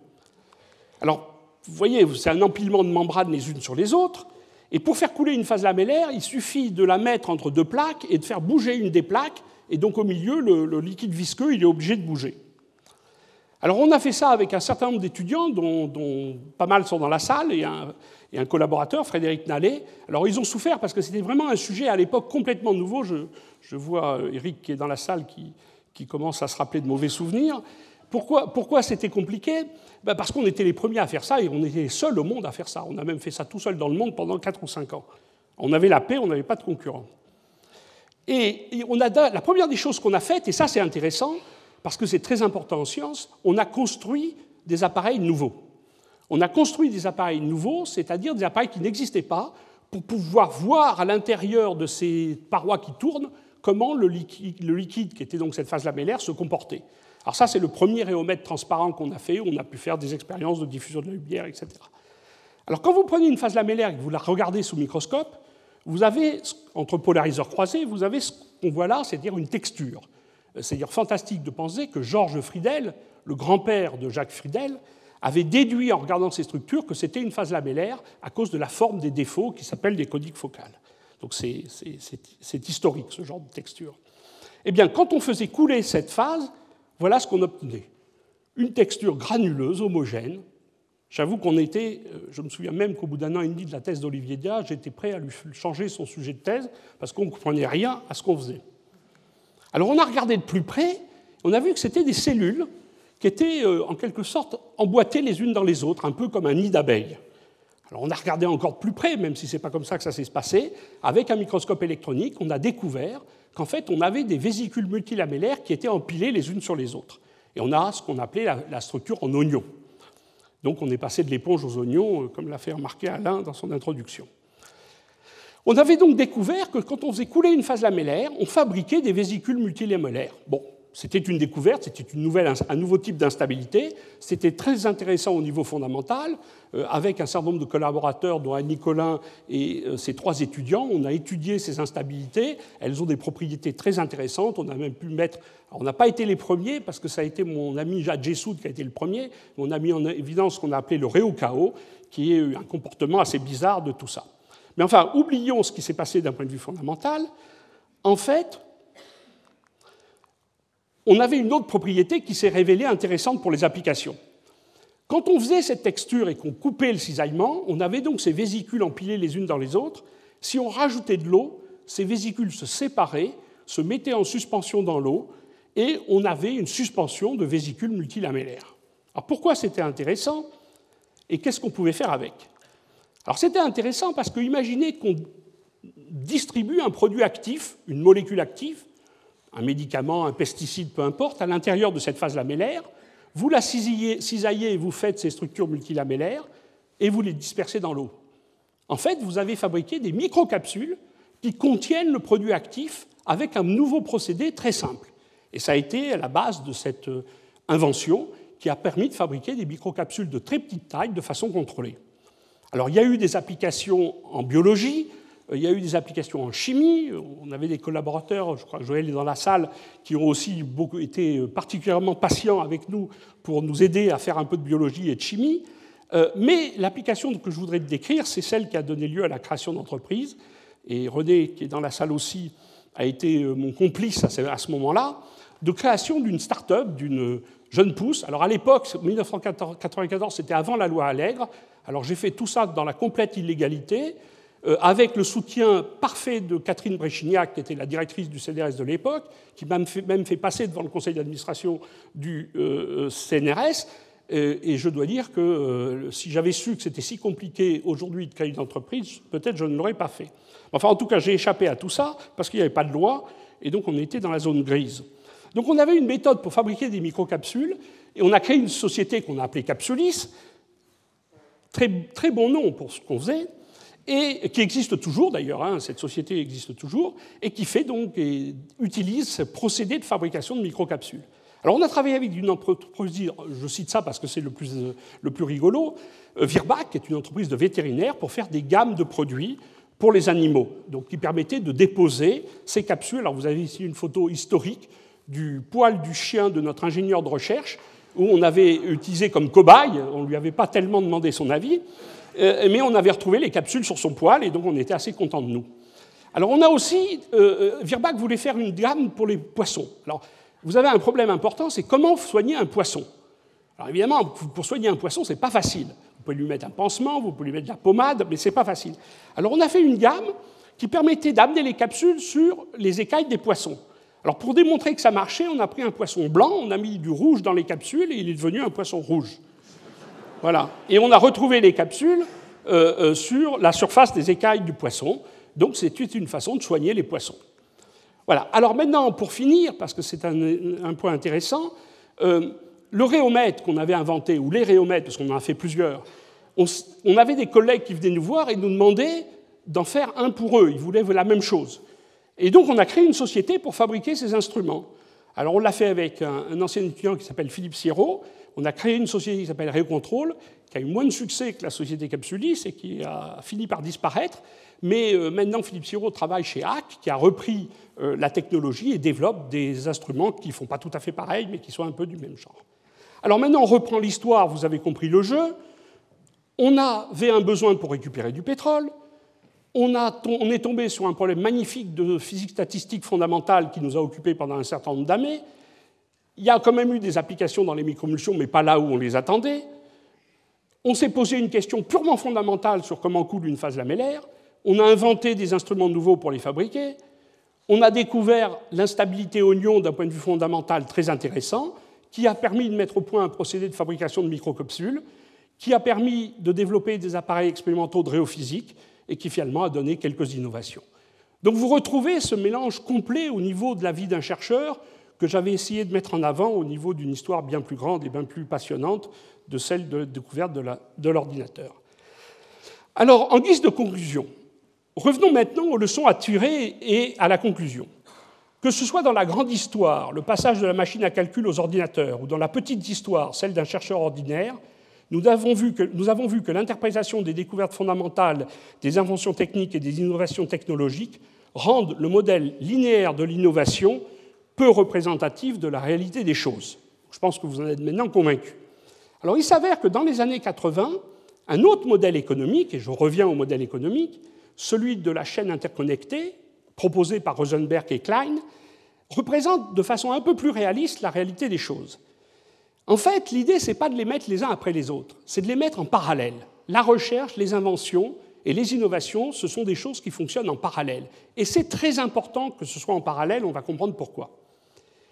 Alors, vous voyez, c'est un empilement de membranes les unes sur les autres. Et pour faire couler une phase lamellaire, il suffit de la mettre entre deux plaques et de faire bouger une des plaques. Et donc, au milieu, le, liquide visqueux, il est obligé de bouger. Alors, on a fait ça avec un certain nombre d'étudiants, dont, pas mal sont dans la salle, et un, collaborateur, Frédéric Nallet. Alors ils ont souffert parce que c'était vraiment un sujet à l'époque complètement nouveau. Je, vois euh, Eric qui est dans la salle qui, commence à se rappeler de mauvais souvenirs. Pourquoi c'était compliqué? Ben Parce qu'on était les premiers à faire ça et on était les seuls au monde à faire ça. On a même fait ça tout seul dans le monde pendant 4 ou 5 ans. On avait la paix, on n'avait pas de concurrents. Et, la première des choses qu'on a faites, et ça c'est intéressant, parce que c'est très important en science, on a construit des appareils nouveaux. On a construit des appareils nouveaux, c'est-à-dire des appareils qui n'existaient pas, pour pouvoir voir à l'intérieur de ces parois qui tournent comment le liquide, qui était donc cette phase lamellaire, se comportait. Alors ça, c'est le premier réomètre transparent qu'on a fait, où on a pu faire des expériences de diffusion de la lumière, etc. Alors quand vous prenez une phase lamellaire et que vous la regardez sous microscope, vous avez, entre polariseurs croisés, vous avez ce qu'on voit là, c'est-à-dire une texture. C'est-à-dire fantastique de penser que Georges Friedel, le grand-père de Jacques Friedel, avait déduit en regardant ces structures que c'était une phase lamellaire à cause de la forme des défauts qui s'appellent des codiques focales. Donc c'est historique, ce genre de texture. Eh bien, quand on faisait couler cette phase, voilà ce qu'on obtenait. Une texture granuleuse, homogène. J'avoue qu'on était, euh, je me souviens même qu'au bout d'un an et demi de la thèse d'Olivier Diaz, j'étais prêt à lui changer son sujet de thèse parce qu'on ne comprenait rien à ce qu'on faisait. Alors on a regardé de plus près, on a vu que c'était des cellules qui étaient euh, en quelque sorte emboîtées les unes dans les autres, un peu comme un nid d'abeilles. Alors on a regardé encore plus près, même si ce n'est pas comme ça que ça s'est passé, avec un microscope électronique, on a découvert qu'en fait on avait des vésicules multilamellaires qui étaient empilées les unes sur les autres. Et on a ce qu'on appelait la, structure en oignon. Donc on est passé de l'éponge aux oignons, euh, comme l'a fait remarquer Alain dans son introduction. On avait donc découvert que quand on faisait couler une phase lamellaire, on fabriquait des vésicules multilamellaires. Bon, c'était une découverte, c'était une nouvelle, un nouveau type d'instabilité. C'était très intéressant au niveau fondamental. Euh, avec un certain nombre de collaborateurs, dont Annie Collin et euh, ses trois étudiants, on a étudié ces instabilités. Elles ont des propriétés très intéressantes. On a même pu mettre. on n'a pas été les premiers, parce que ça a été mon ami Jacques Jessoud qui a été le premier. On a mis en évidence ce qu'on a appelé le réocao, qui est un comportement assez bizarre de tout ça. Mais enfin, oublions ce qui s'est passé d'un point de vue fondamental. En fait, on avait une autre propriété qui s'est révélée intéressante pour les applications. Quand on faisait cette texture et qu'on coupait le cisaillement, on avait donc ces vésicules empilées les unes dans les autres. Si on rajoutait de l'eau, ces vésicules se séparaient, se mettaient en suspension dans l'eau, et on avait une suspension de vésicules multilamellaires. Alors pourquoi c'était intéressant et qu'est-ce qu'on pouvait faire avec? Alors c'était intéressant parce que imaginez qu'on distribue un produit actif, une molécule active, un médicament, un pesticide, peu importe, à l'intérieur de cette phase lamellaire, vous la cisaillez et vous faites ces structures multilamellaires et vous les dispersez dans l'eau. En fait, vous avez fabriqué des microcapsules qui contiennent le produit actif avec un nouveau procédé très simple. Et ça a été à la base de cette euh, invention qui a permis de fabriquer des microcapsules de très petite taille de façon contrôlée. Alors il y a eu des applications en biologie, il y a eu des applications en chimie. On avait des collaborateurs, je crois que Joël est dans la salle, qui ont aussi été particulièrement patients avec nous pour nous aider à faire un peu de biologie et de chimie. Euh, mais l'application que je voudrais décrire, c'est celle qui a donné lieu à la création d'entreprises. Et René, qui est dans la salle aussi, a été euh, mon complice à ce moment-là, de création d'une start-up, d'une jeune pousse. Alors à l'époque, 1994, c'était avant la loi Allègre. Alors j'ai fait tout ça dans la complète illégalité. Euh, avec le soutien parfait de Catherine Bréchignac, qui était la directrice du CNRS de l'époque, qui m'a même fait passer devant le conseil d'administration du euh, euh, CNRS. Et je dois dire que si j'avais su que c'était si compliqué aujourd'hui de créer une entreprise, peut-être je ne l'aurais pas fait. Enfin, en tout cas, j'ai échappé à tout ça parce qu'il n'y avait pas de loi et donc on était dans la zone grise. Donc on avait une méthode pour fabriquer des microcapsules et on a créé une société qu'on a appelée Capsulis, très, très bon nom pour ce qu'on faisait, et qui existe toujours d'ailleurs, hein, cette société existe toujours, et qui fait donc et utilise ce procédé de fabrication de microcapsules. Alors on a travaillé avec une entreprise, je cite ça parce que c'est le plus, le plus rigolo, euh, Virbac, qui est une entreprise de vétérinaires pour faire des gammes de produits pour les animaux, donc qui permettait de déposer ces capsules. Alors vous avez ici une photo historique du poil du chien de notre ingénieur de recherche, où on avait utilisé comme cobaye, on ne lui avait pas tellement demandé son avis, euh, mais on avait retrouvé les capsules sur son poil et donc on était assez content de nous. Alors on a aussi, euh, euh, Virbac voulait faire une gamme pour les poissons. Alors vous avez un problème important, c'est comment soigner un poisson. Alors évidemment, pour soigner un poisson, c'est pas facile. Vous pouvez lui mettre un pansement, vous pouvez lui mettre de la pommade, mais c'est pas facile. Alors on a fait une gamme qui permettait d'amener les capsules sur les écailles des poissons. Alors pour démontrer que ça marchait, on a pris un poisson blanc, on a mis du rouge dans les capsules et il est devenu un poisson rouge. Voilà. Et on a retrouvé les capsules euh, euh, sur la surface des écailles du poisson. Donc c'est une façon de soigner les poissons. Voilà. Alors maintenant, pour finir, parce que c'est un, point intéressant, euh, le réomètre qu'on avait inventé, ou les réomètres, parce qu'on en a fait plusieurs, on, on, avait des collègues qui venaient nous voir et nous demandaient d'en faire un pour eux. Ils voulaient la même chose. Et donc on a créé une société pour fabriquer ces instruments. Alors on l'a fait avec un, ancien étudiant qui s'appelle Philippe Sierrault, on a créé une société qui s'appelle Récontrôle, qui a eu moins de succès que la société Capsulis et qui a fini par disparaître. Mais euh, maintenant, Philippe Siro travaille chez HAC, qui a repris euh, la technologie et développe des instruments qui ne font pas tout à fait pareil, mais qui sont un peu du même genre. Alors maintenant, on reprend l'histoire, vous avez compris le jeu. On avait un besoin pour récupérer du pétrole. On, est tombé sur un problème magnifique de physique statistique fondamentale qui nous a occupés pendant un certain nombre d'années. Il y a quand même eu des applications dans les micromulsions, mais pas là où on les attendait. On s'est posé une question purement fondamentale sur comment coule une phase lamellaire. On a inventé des instruments nouveaux pour les fabriquer. On a découvert l'instabilité oignon d'un point de vue fondamental très intéressant, qui a permis de mettre au point un procédé de fabrication de microcapsules, qui a permis de développer des appareils expérimentaux de réophysique et qui finalement a donné quelques innovations. Donc vous retrouvez ce mélange complet au niveau de la vie d'un chercheur que j'avais essayé de mettre en avant au niveau d'une histoire bien plus grande et bien plus passionnante de celle de la découverte de l'ordinateur. Alors, en guise de conclusion, revenons maintenant aux leçons à tirer et à la conclusion. Que ce soit dans la grande histoire, le passage de la machine à calcul aux ordinateurs, ou dans la petite histoire, celle d'un chercheur ordinaire, nous avons vu que, l'interprétation des découvertes fondamentales, des inventions techniques et des innovations technologiques rendent le modèle linéaire de l'innovation peu représentatif de la réalité des choses. Je pense que vous en êtes maintenant convaincus. Alors il s'avère que dans les années 80, un autre modèle économique, et je reviens au modèle économique, celui de la chaîne interconnectée, proposé par Rosenberg et Klein, représente de façon un peu plus réaliste la réalité des choses. En fait, l'idée, ce n'est pas de les mettre les uns après les autres, c'est de les mettre en parallèle. La recherche, les inventions et les innovations, ce sont des choses qui fonctionnent en parallèle. Et c'est très important que ce soit en parallèle, on va comprendre pourquoi.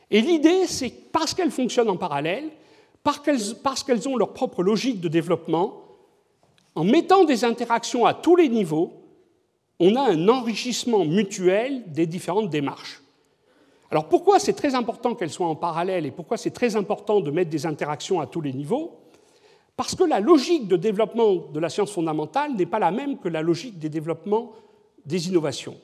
Et l'idée, c'est parce qu'elles fonctionnent en parallèle, parce qu'elles ont leur propre logique de développement, en mettant des interactions à tous les niveaux, on a un enrichissement mutuel des différentes démarches. Alors pourquoi c'est très important qu'elles soient en parallèle et pourquoi c'est très important de mettre des interactions à tous les niveaux? Parce que la logique de développement de la science fondamentale n'est pas la même que la logique des développements des innovations.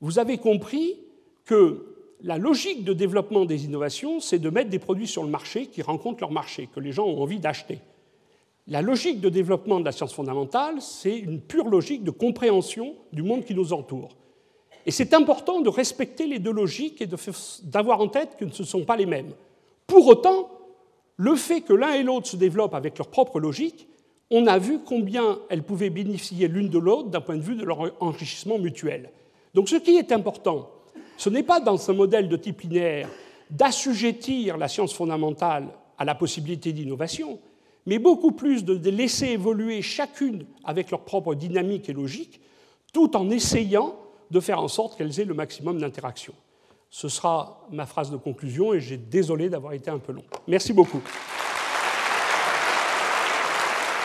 Vous avez compris que La logique de développement des innovations, c'est de mettre des produits sur le marché qui rencontrent leur marché, que les gens ont envie d'acheter. La logique de développement de la science fondamentale, c'est une pure logique de compréhension du monde qui nous entoure. Et c'est important de respecter les deux logiques et d'avoir en tête que ce ne sont pas les mêmes. Pour autant, le fait que l'un et l'autre se développent avec leur propre logique, on a vu combien elles pouvaient bénéficier l'une de l'autre d'un point de vue de leur enrichissement mutuel. Donc ce qui est important, ce n'est pas dans un modèle de type linéaire d'assujettir la science fondamentale à la possibilité d'innovation, mais beaucoup plus de laisser évoluer chacune avec leur propre dynamique et logique, tout en essayant de faire en sorte qu'elles aient le maximum d'interaction. Ce sera ma phrase de conclusion et j'ai désolé d'avoir été un peu long. Merci beaucoup.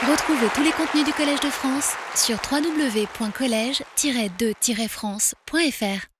Retrouvez tous les contenus du Collège de France sur www.colège-2-france.fr.